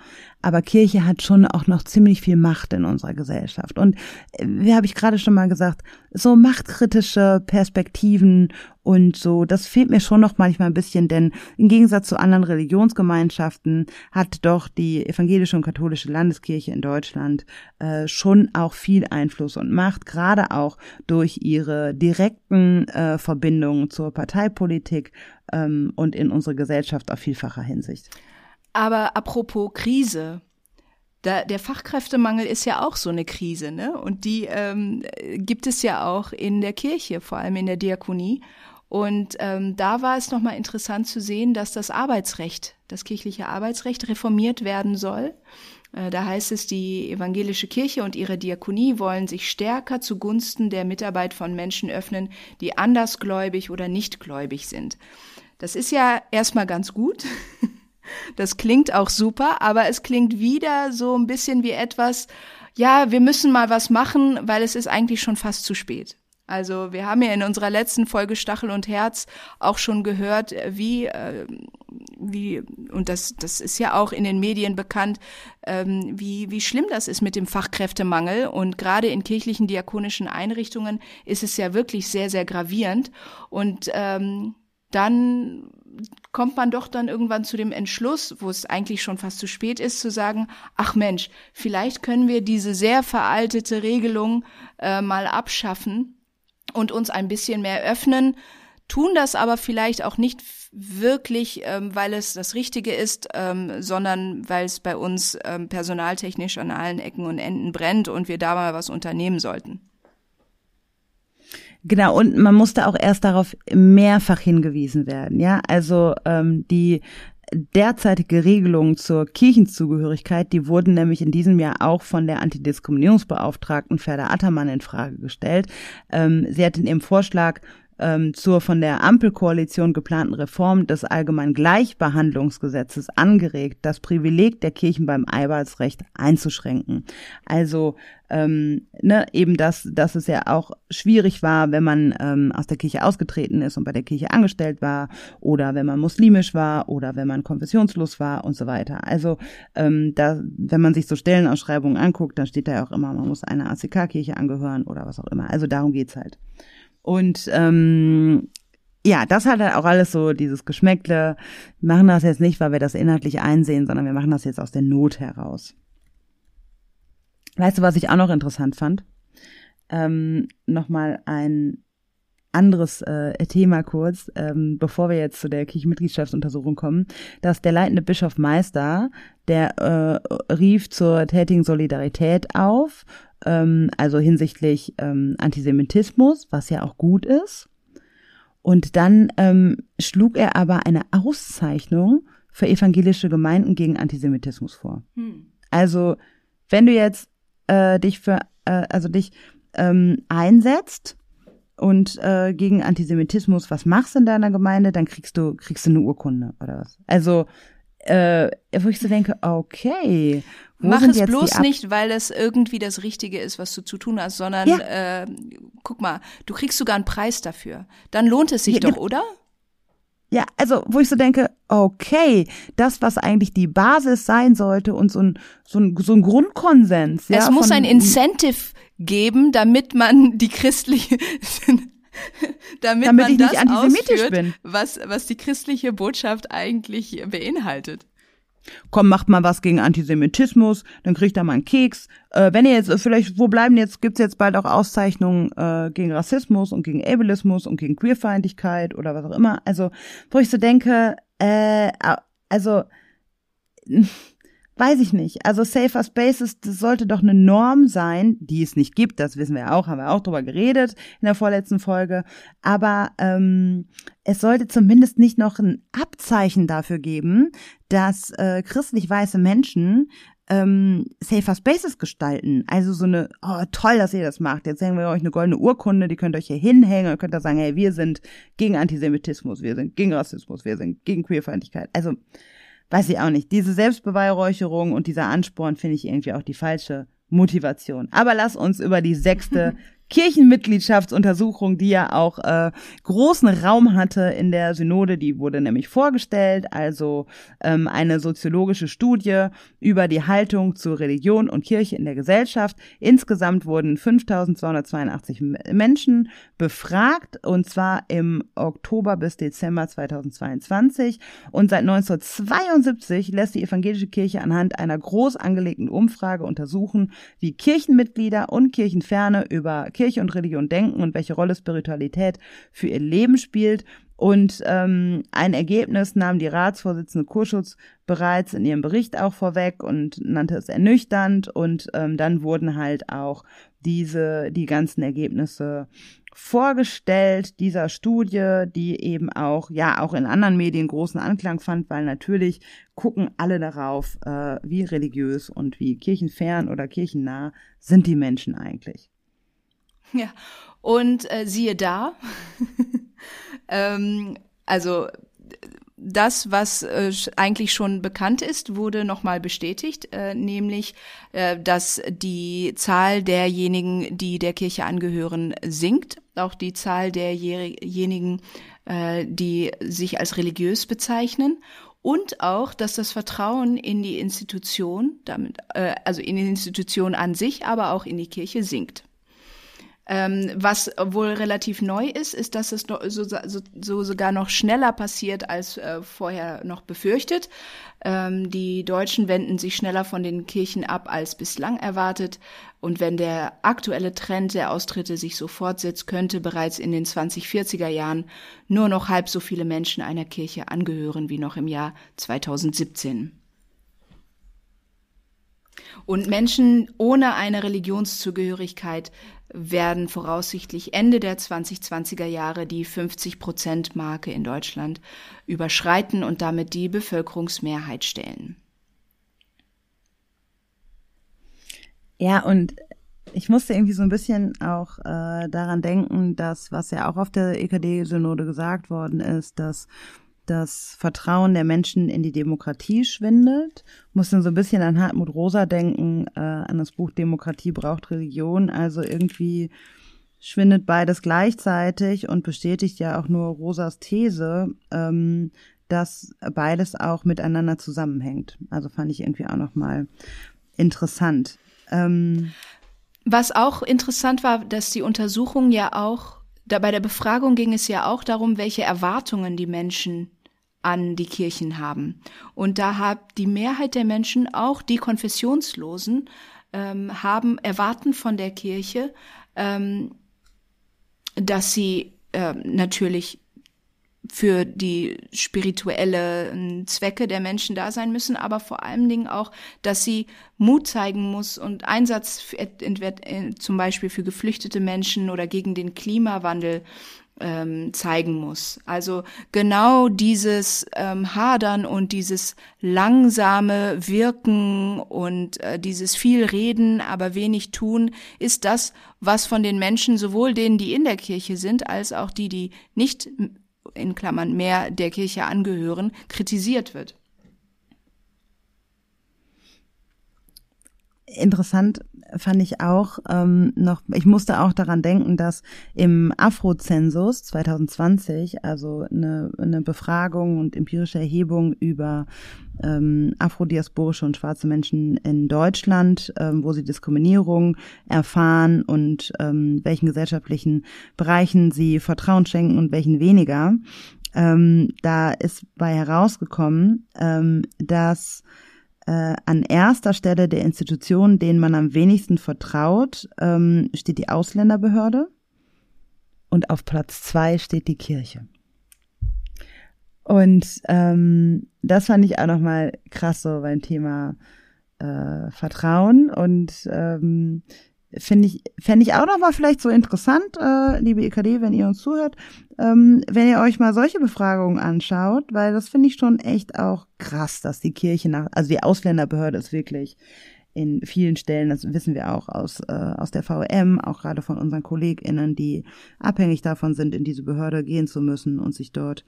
Aber Kirche hat schon auch noch ziemlich viel Macht in unserer Gesellschaft. Und äh, wie habe ich gerade schon mal gesagt, so machtkritische Perspektiven und so, das fehlt mir schon noch manchmal ein bisschen, denn im Gegensatz zu anderen Religionsgemeinschaften hat doch die evangelische und katholische Landeskirche in Deutschland äh, schon auch viel Einfluss und Macht, gerade auch durch ihre direkten äh, Verbindungen zur Parteipolitik ähm, und in unsere Gesellschaft auf vielfacher Hinsicht. Aber apropos Krise, da, der Fachkräftemangel ist ja auch so eine Krise, ne? Und die ähm, gibt es ja auch in der Kirche, vor allem in der Diakonie. Und ähm, da war es nochmal interessant zu sehen, dass das Arbeitsrecht das kirchliche Arbeitsrecht reformiert werden soll. Äh, da heißt es, die evangelische Kirche und ihre Diakonie wollen sich stärker zugunsten der Mitarbeit von Menschen öffnen, die andersgläubig oder nichtgläubig sind. Das ist ja erstmal ganz gut. Das klingt auch super, aber es klingt wieder so ein bisschen wie etwas, ja, wir müssen mal was machen, weil es ist eigentlich schon fast zu spät. Also wir haben ja in unserer letzten Folge Stachel und Herz auch schon gehört, wie, äh, wie und das, das ist ja auch in den Medien bekannt, ähm, wie, wie schlimm das ist mit dem Fachkräftemangel. Und gerade in kirchlichen diakonischen Einrichtungen ist es ja wirklich sehr, sehr gravierend. Und ähm, dann kommt man doch dann irgendwann zu dem Entschluss, wo es eigentlich schon fast zu spät ist, zu sagen, ach Mensch, vielleicht können wir diese sehr veraltete Regelung äh, mal abschaffen und uns ein bisschen mehr öffnen, tun das aber vielleicht auch nicht wirklich, ähm, weil es das Richtige ist, ähm, sondern weil es bei uns ähm, personaltechnisch an allen Ecken und Enden brennt und wir da mal was unternehmen sollten. Genau, und man musste auch erst darauf mehrfach hingewiesen werden, ja. Also ähm, die derzeitige Regelungen zur Kirchenzugehörigkeit, die wurden nämlich in diesem Jahr auch von der Antidiskriminierungsbeauftragten Ferda Attermann in Frage gestellt. Ähm, sie hat in ihrem Vorschlag ähm, zur von der Ampelkoalition geplanten Reform des allgemeinen Gleichbehandlungsgesetzes angeregt, das Privileg der Kirchen beim Eiweißrecht einzuschränken. Also ähm, ne, eben das, dass es ja auch schwierig war, wenn man ähm, aus der Kirche ausgetreten ist und bei der Kirche angestellt war oder wenn man muslimisch war oder wenn man konfessionslos war und so weiter. Also ähm, da, wenn man sich so Stellenausschreibungen anguckt, dann steht da ja auch immer, man muss einer ACK-Kirche angehören oder was auch immer. Also darum geht's halt. Und ähm, ja, das hat halt auch alles so dieses Geschmäckle. Wir machen das jetzt nicht, weil wir das inhaltlich einsehen, sondern wir machen das jetzt aus der Not heraus. Weißt du, was ich auch noch interessant fand? Ähm, Nochmal ein anderes äh, Thema kurz, ähm, bevor wir jetzt zu der Kirchenmitgliedschaftsuntersuchung kommen, dass der leitende Bischof Meister, der äh, rief zur tätigen Solidarität auf, ähm, also hinsichtlich ähm, Antisemitismus, was ja auch gut ist. Und dann ähm, schlug er aber eine Auszeichnung für evangelische Gemeinden gegen Antisemitismus vor. Hm. Also wenn du jetzt äh, dich für, äh, also dich ähm, einsetzt und äh, gegen Antisemitismus was machst in deiner Gemeinde, dann kriegst du kriegst du eine Urkunde oder was. Also äh, wo ich so denke, okay. Mach es bloß nicht, weil es irgendwie das Richtige ist, was du zu tun hast, sondern ja. äh, guck mal, du kriegst sogar einen Preis dafür. Dann lohnt es sich ja, doch, oder? Ja, also wo ich so denke, okay, das, was eigentlich die Basis sein sollte und so ein, so ein, so ein Grundkonsens. Ja, es muss ein Incentive geben, damit man die christliche, damit, damit man das ausführt, bin. Was, was die christliche Botschaft eigentlich beinhaltet komm, macht mal was gegen Antisemitismus, dann kriegt er mal einen Keks. Äh, wenn ihr jetzt, vielleicht, wo bleiben jetzt, gibt's jetzt bald auch Auszeichnungen äh, gegen Rassismus und gegen Ableismus und gegen Queerfeindlichkeit oder was auch immer. Also, wo ich so denke, äh, also weiß ich nicht. Also Safer Spaces, das sollte doch eine Norm sein, die es nicht gibt, das wissen wir auch, haben wir auch drüber geredet in der vorletzten Folge. Aber ähm, es sollte zumindest nicht noch ein Abzeichen dafür geben, dass äh, christlich weiße Menschen ähm, Safer Spaces gestalten. Also so eine, oh toll, dass ihr das macht. Jetzt hängen wir euch eine goldene Urkunde, die könnt ihr euch hier hinhängen und könnt da sagen, hey, wir sind gegen Antisemitismus, wir sind gegen Rassismus, wir sind gegen Queerfeindlichkeit. Also weiß ich auch nicht. Diese Selbstbeweihräucherung und dieser Ansporn finde ich irgendwie auch die falsche Motivation. Aber lass uns über die sechste Kirchenmitgliedschaftsuntersuchung, die ja auch äh, großen Raum hatte in der Synode, die wurde nämlich vorgestellt, also ähm, eine soziologische Studie über die Haltung zu Religion und Kirche in der Gesellschaft. Insgesamt wurden 5282 Menschen befragt und zwar im Oktober bis Dezember 2022 und seit 1972 lässt die evangelische Kirche anhand einer groß angelegten Umfrage untersuchen, wie Kirchenmitglieder und Kirchenferne über Kirche und Religion denken und welche Rolle Spiritualität für ihr Leben spielt. Und ähm, ein Ergebnis nahm die Ratsvorsitzende Kurschutz bereits in ihrem Bericht auch vorweg und nannte es ernüchternd. Und ähm, dann wurden halt auch diese, die ganzen Ergebnisse vorgestellt dieser Studie, die eben auch, ja, auch in anderen Medien großen Anklang fand, weil natürlich gucken alle darauf, äh, wie religiös und wie kirchenfern oder kirchennah sind die Menschen eigentlich. Ja, und äh, siehe da, ähm, also das, was äh, eigentlich schon bekannt ist, wurde nochmal bestätigt, äh, nämlich, äh, dass die Zahl derjenigen, die der Kirche angehören, sinkt. Auch die Zahl derjenigen, äh, die sich als religiös bezeichnen. Und auch, dass das Vertrauen in die Institution, damit, äh, also in die Institution an sich, aber auch in die Kirche sinkt. Ähm, was wohl relativ neu ist, ist, dass es so, so, so sogar noch schneller passiert als äh, vorher noch befürchtet. Ähm, die Deutschen wenden sich schneller von den Kirchen ab als bislang erwartet. Und wenn der aktuelle Trend der Austritte sich so fortsetzt, könnte bereits in den 2040er Jahren nur noch halb so viele Menschen einer Kirche angehören wie noch im Jahr 2017. Und Menschen ohne eine Religionszugehörigkeit werden voraussichtlich Ende der 2020er Jahre die 50-Prozent-Marke in Deutschland überschreiten und damit die Bevölkerungsmehrheit stellen. Ja, und ich musste irgendwie so ein bisschen auch äh, daran denken, dass, was ja auch auf der EKD-Synode gesagt worden ist, dass das Vertrauen der Menschen in die Demokratie schwindet. Muss dann so ein bisschen an Hartmut Rosa denken, äh, an das Buch Demokratie braucht Religion. Also irgendwie schwindet beides gleichzeitig und bestätigt ja auch nur Rosas These, ähm, dass beides auch miteinander zusammenhängt. Also fand ich irgendwie auch nochmal interessant. Ähm, Was auch interessant war, dass die Untersuchung ja auch da bei der Befragung ging es ja auch darum, welche Erwartungen die Menschen an die Kirchen haben. Und da hat die Mehrheit der Menschen, auch die Konfessionslosen, ähm, haben, erwarten von der Kirche, ähm, dass sie äh, natürlich für die spirituellen Zwecke der Menschen da sein müssen, aber vor allen Dingen auch, dass sie Mut zeigen muss und Einsatz für, äh, zum Beispiel für geflüchtete Menschen oder gegen den Klimawandel ähm, zeigen muss. Also genau dieses ähm, Hadern und dieses langsame Wirken und äh, dieses viel Reden, aber wenig tun, ist das, was von den Menschen, sowohl denen, die in der Kirche sind, als auch die, die nicht in Klammern mehr der Kirche angehören, kritisiert wird. Interessant fand ich auch ähm, noch, ich musste auch daran denken, dass im Afro-Zensus 2020, also eine, eine Befragung und empirische Erhebung über ähm, afrodiasporische und schwarze Menschen in Deutschland, ähm, wo sie Diskriminierung erfahren und ähm, welchen gesellschaftlichen Bereichen sie Vertrauen schenken und welchen weniger. Ähm, da ist bei herausgekommen, ähm, dass äh, an erster Stelle der Institutionen, denen man am wenigsten vertraut, ähm, steht die Ausländerbehörde und auf Platz zwei steht die Kirche. Und ähm, das fand ich auch nochmal krass so beim Thema äh, Vertrauen und ähm, finde ich, fände ich auch noch mal vielleicht so interessant, äh, liebe EKD, wenn ihr uns zuhört, ähm, wenn ihr euch mal solche Befragungen anschaut, weil das finde ich schon echt auch krass, dass die Kirche nach, also die Ausländerbehörde ist wirklich in vielen Stellen, das wissen wir auch aus, äh, aus der VM, auch gerade von unseren KollegInnen, die abhängig davon sind, in diese Behörde gehen zu müssen und sich dort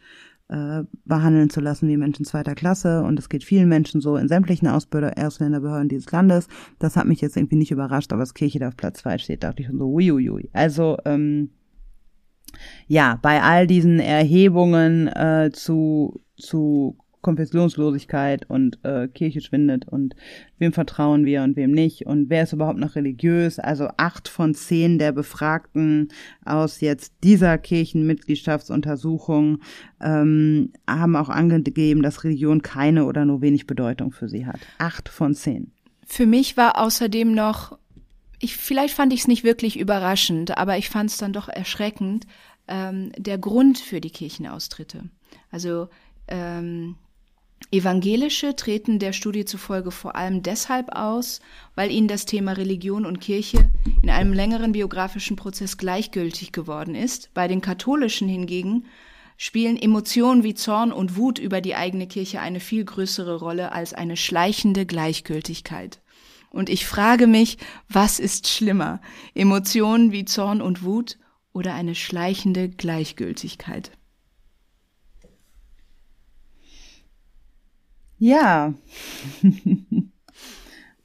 äh, behandeln zu lassen wie Menschen zweiter Klasse. Und es geht vielen Menschen so in sämtlichen Ausbilder Ausländerbehörden dieses Landes. Das hat mich jetzt irgendwie nicht überrascht, aber das Kirche da auf Platz zwei steht, dachte ich so, uiuiui. Also, ähm, ja, bei all diesen Erhebungen äh, zu, zu Konfessionslosigkeit und äh, Kirche schwindet und wem vertrauen wir und wem nicht und wer ist überhaupt noch religiös. Also acht von zehn der Befragten aus jetzt dieser Kirchenmitgliedschaftsuntersuchung ähm, haben auch angegeben, dass Religion keine oder nur wenig Bedeutung für sie hat. Acht von zehn. Für mich war außerdem noch ich, vielleicht fand ich es nicht wirklich überraschend, aber ich fand es dann doch erschreckend, ähm, der Grund für die Kirchenaustritte. Also ähm, Evangelische treten der Studie zufolge vor allem deshalb aus, weil ihnen das Thema Religion und Kirche in einem längeren biografischen Prozess gleichgültig geworden ist. Bei den Katholischen hingegen spielen Emotionen wie Zorn und Wut über die eigene Kirche eine viel größere Rolle als eine schleichende Gleichgültigkeit. Und ich frage mich, was ist schlimmer? Emotionen wie Zorn und Wut oder eine schleichende Gleichgültigkeit? Ja.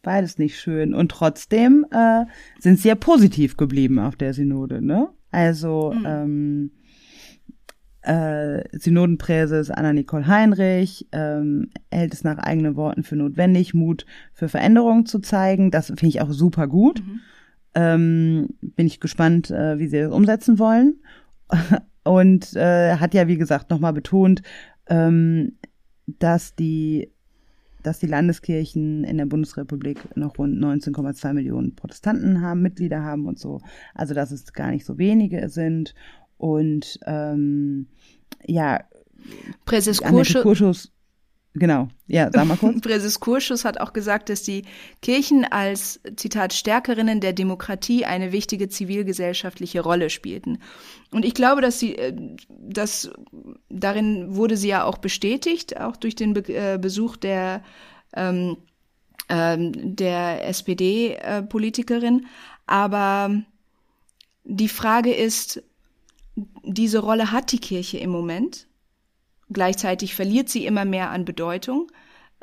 Beides nicht schön. Und trotzdem äh, sind sie ja positiv geblieben auf der Synode, ne? Also mhm. ähm, äh, Synodenpräses Anna-Nicole Heinrich ähm, hält es nach eigenen Worten für notwendig, Mut für Veränderungen zu zeigen. Das finde ich auch super gut. Mhm. Ähm, bin ich gespannt, äh, wie sie das umsetzen wollen. Und äh, hat ja, wie gesagt, nochmal betont, ähm, dass die dass die Landeskirchen in der Bundesrepublik noch rund 19,2 Millionen Protestanten haben, Mitglieder haben und so. Also dass es gar nicht so wenige sind und ähm, ja, Präses Kurschus, Genau, ja, sag mal kurz. Präses Kurschus hat auch gesagt, dass die Kirchen als, Zitat, Stärkerinnen der Demokratie eine wichtige zivilgesellschaftliche Rolle spielten. Und ich glaube, dass sie, äh, dass darin wurde sie ja auch bestätigt, auch durch den Be äh, Besuch der, ähm, ähm, der SPD-Politikerin. Aber die Frage ist, diese Rolle hat die Kirche im Moment. Gleichzeitig verliert sie immer mehr an Bedeutung.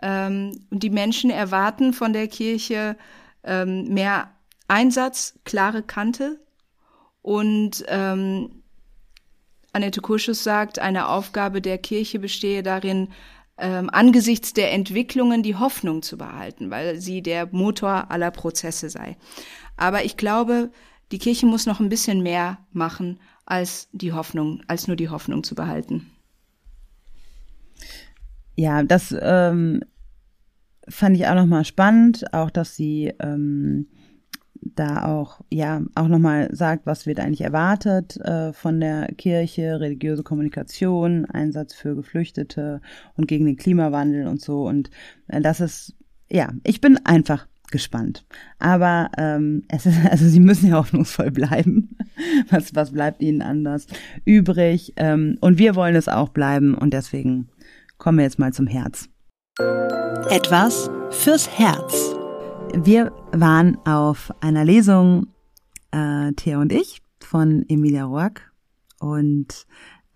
Ähm, und die Menschen erwarten von der Kirche ähm, mehr Einsatz, klare Kante. Und ähm, Annette Kurschus sagt, eine Aufgabe der Kirche bestehe darin, ähm, angesichts der Entwicklungen die Hoffnung zu behalten, weil sie der Motor aller Prozesse sei. Aber ich glaube, die Kirche muss noch ein bisschen mehr machen, als die Hoffnung, als nur die Hoffnung zu behalten. Ja, das ähm, fand ich auch nochmal spannend, auch dass sie ähm, da auch, ja, auch nochmal sagt, was wird eigentlich erwartet äh, von der Kirche, religiöse Kommunikation, Einsatz für Geflüchtete und gegen den Klimawandel und so. Und äh, das ist, ja, ich bin einfach gespannt. Aber ähm, es ist, also sie müssen ja hoffnungsvoll bleiben. Was, was bleibt ihnen anders übrig? Ähm, und wir wollen es auch bleiben und deswegen kommen wir jetzt mal zum Herz. Etwas fürs Herz. Wir waren auf einer Lesung, äh, Thea und ich, von Emilia Roark und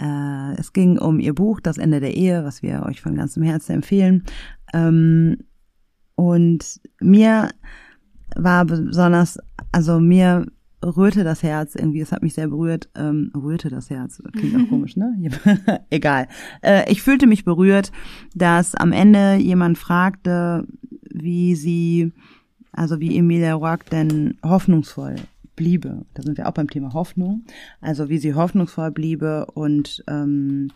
äh, es ging um ihr Buch Das Ende der Ehe, was wir euch von ganzem Herzen empfehlen. Ähm, und mir war besonders, also mir rührte das Herz irgendwie, es hat mich sehr berührt, ähm, rührte das Herz, klingt auch komisch, ne? Egal. Äh, ich fühlte mich berührt, dass am Ende jemand fragte, wie sie, also wie Emilia Roark denn hoffnungsvoll bliebe. Da sind wir auch beim Thema Hoffnung. Also wie sie hoffnungsvoll bliebe und ähm,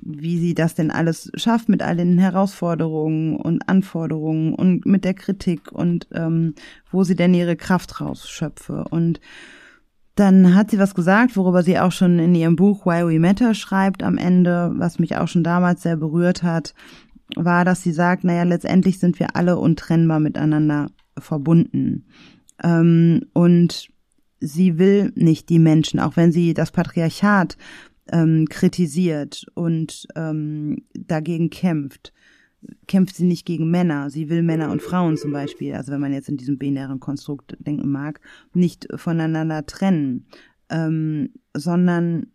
wie sie das denn alles schafft mit all den Herausforderungen und Anforderungen und mit der Kritik und ähm, wo sie denn ihre Kraft rausschöpfe. Und dann hat sie was gesagt, worüber sie auch schon in ihrem Buch Why We Matter schreibt am Ende, was mich auch schon damals sehr berührt hat, war, dass sie sagt, naja, letztendlich sind wir alle untrennbar miteinander verbunden. Ähm, und sie will nicht die Menschen, auch wenn sie das Patriarchat ähm, kritisiert und ähm, dagegen kämpft, kämpft sie nicht gegen Männer. Sie will Männer und Frauen zum Beispiel, also wenn man jetzt in diesem binären Konstrukt denken mag, nicht voneinander trennen, ähm, sondern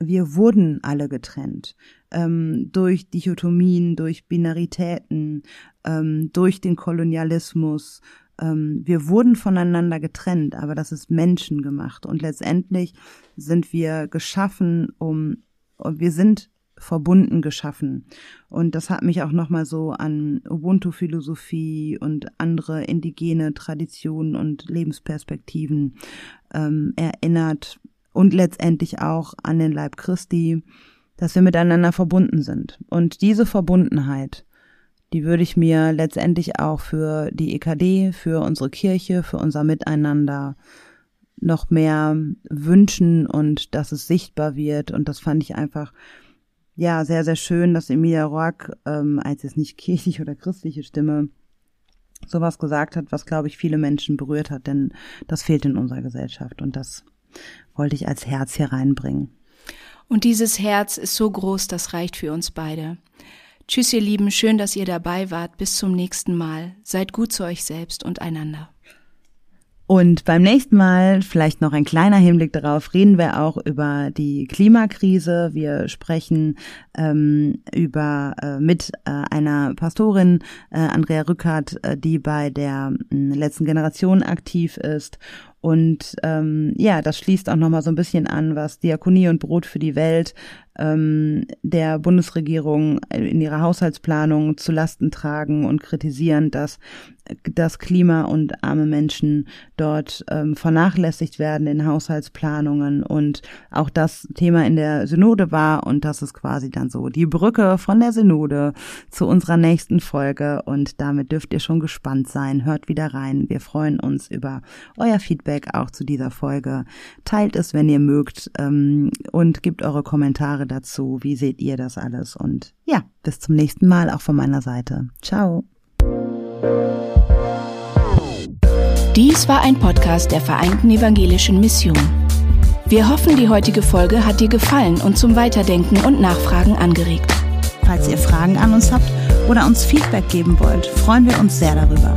wir wurden alle getrennt. Ähm, durch Dichotomien, durch Binaritäten, ähm, durch den Kolonialismus, ähm, wir wurden voneinander getrennt, aber das ist Menschen gemacht. Und letztendlich sind wir geschaffen, um, wir sind verbunden geschaffen. Und das hat mich auch nochmal so an Ubuntu-Philosophie und andere indigene Traditionen und Lebensperspektiven ähm, erinnert. Und letztendlich auch an den Leib Christi, dass wir miteinander verbunden sind. Und diese Verbundenheit, die würde ich mir letztendlich auch für die EKD, für unsere Kirche, für unser Miteinander noch mehr wünschen und dass es sichtbar wird. Und das fand ich einfach ja sehr, sehr schön, dass Emilia Roark ähm, als jetzt nicht kirchliche oder christliche Stimme sowas gesagt hat, was, glaube ich, viele Menschen berührt hat, denn das fehlt in unserer Gesellschaft und das wollte ich als Herz hier reinbringen. Und dieses Herz ist so groß, das reicht für uns beide. Tschüss, ihr Lieben, schön, dass ihr dabei wart. Bis zum nächsten Mal. Seid gut zu euch selbst und einander. Und beim nächsten Mal, vielleicht noch ein kleiner Hinblick darauf, reden wir auch über die Klimakrise. Wir sprechen ähm, über äh, mit äh, einer Pastorin, äh, Andrea Rückert, äh, die bei der äh, letzten Generation aktiv ist und ähm, ja, das schließt auch nochmal so ein bisschen an, was Diakonie und Brot für die Welt ähm, der Bundesregierung in ihrer Haushaltsplanung zu Lasten tragen und kritisieren, dass das Klima und arme Menschen dort ähm, vernachlässigt werden in Haushaltsplanungen und auch das Thema in der Synode war und das ist quasi dann so die Brücke von der Synode zu unserer nächsten Folge und damit dürft ihr schon gespannt sein. Hört wieder rein. Wir freuen uns über euer Feedback auch zu dieser Folge. Teilt es, wenn ihr mögt ähm, und gebt eure Kommentare dazu. Wie seht ihr das alles? Und ja, bis zum nächsten Mal auch von meiner Seite. Ciao. Dies war ein Podcast der Vereinten Evangelischen Mission. Wir hoffen, die heutige Folge hat dir gefallen und zum Weiterdenken und Nachfragen angeregt. Falls ihr Fragen an uns habt oder uns Feedback geben wollt, freuen wir uns sehr darüber.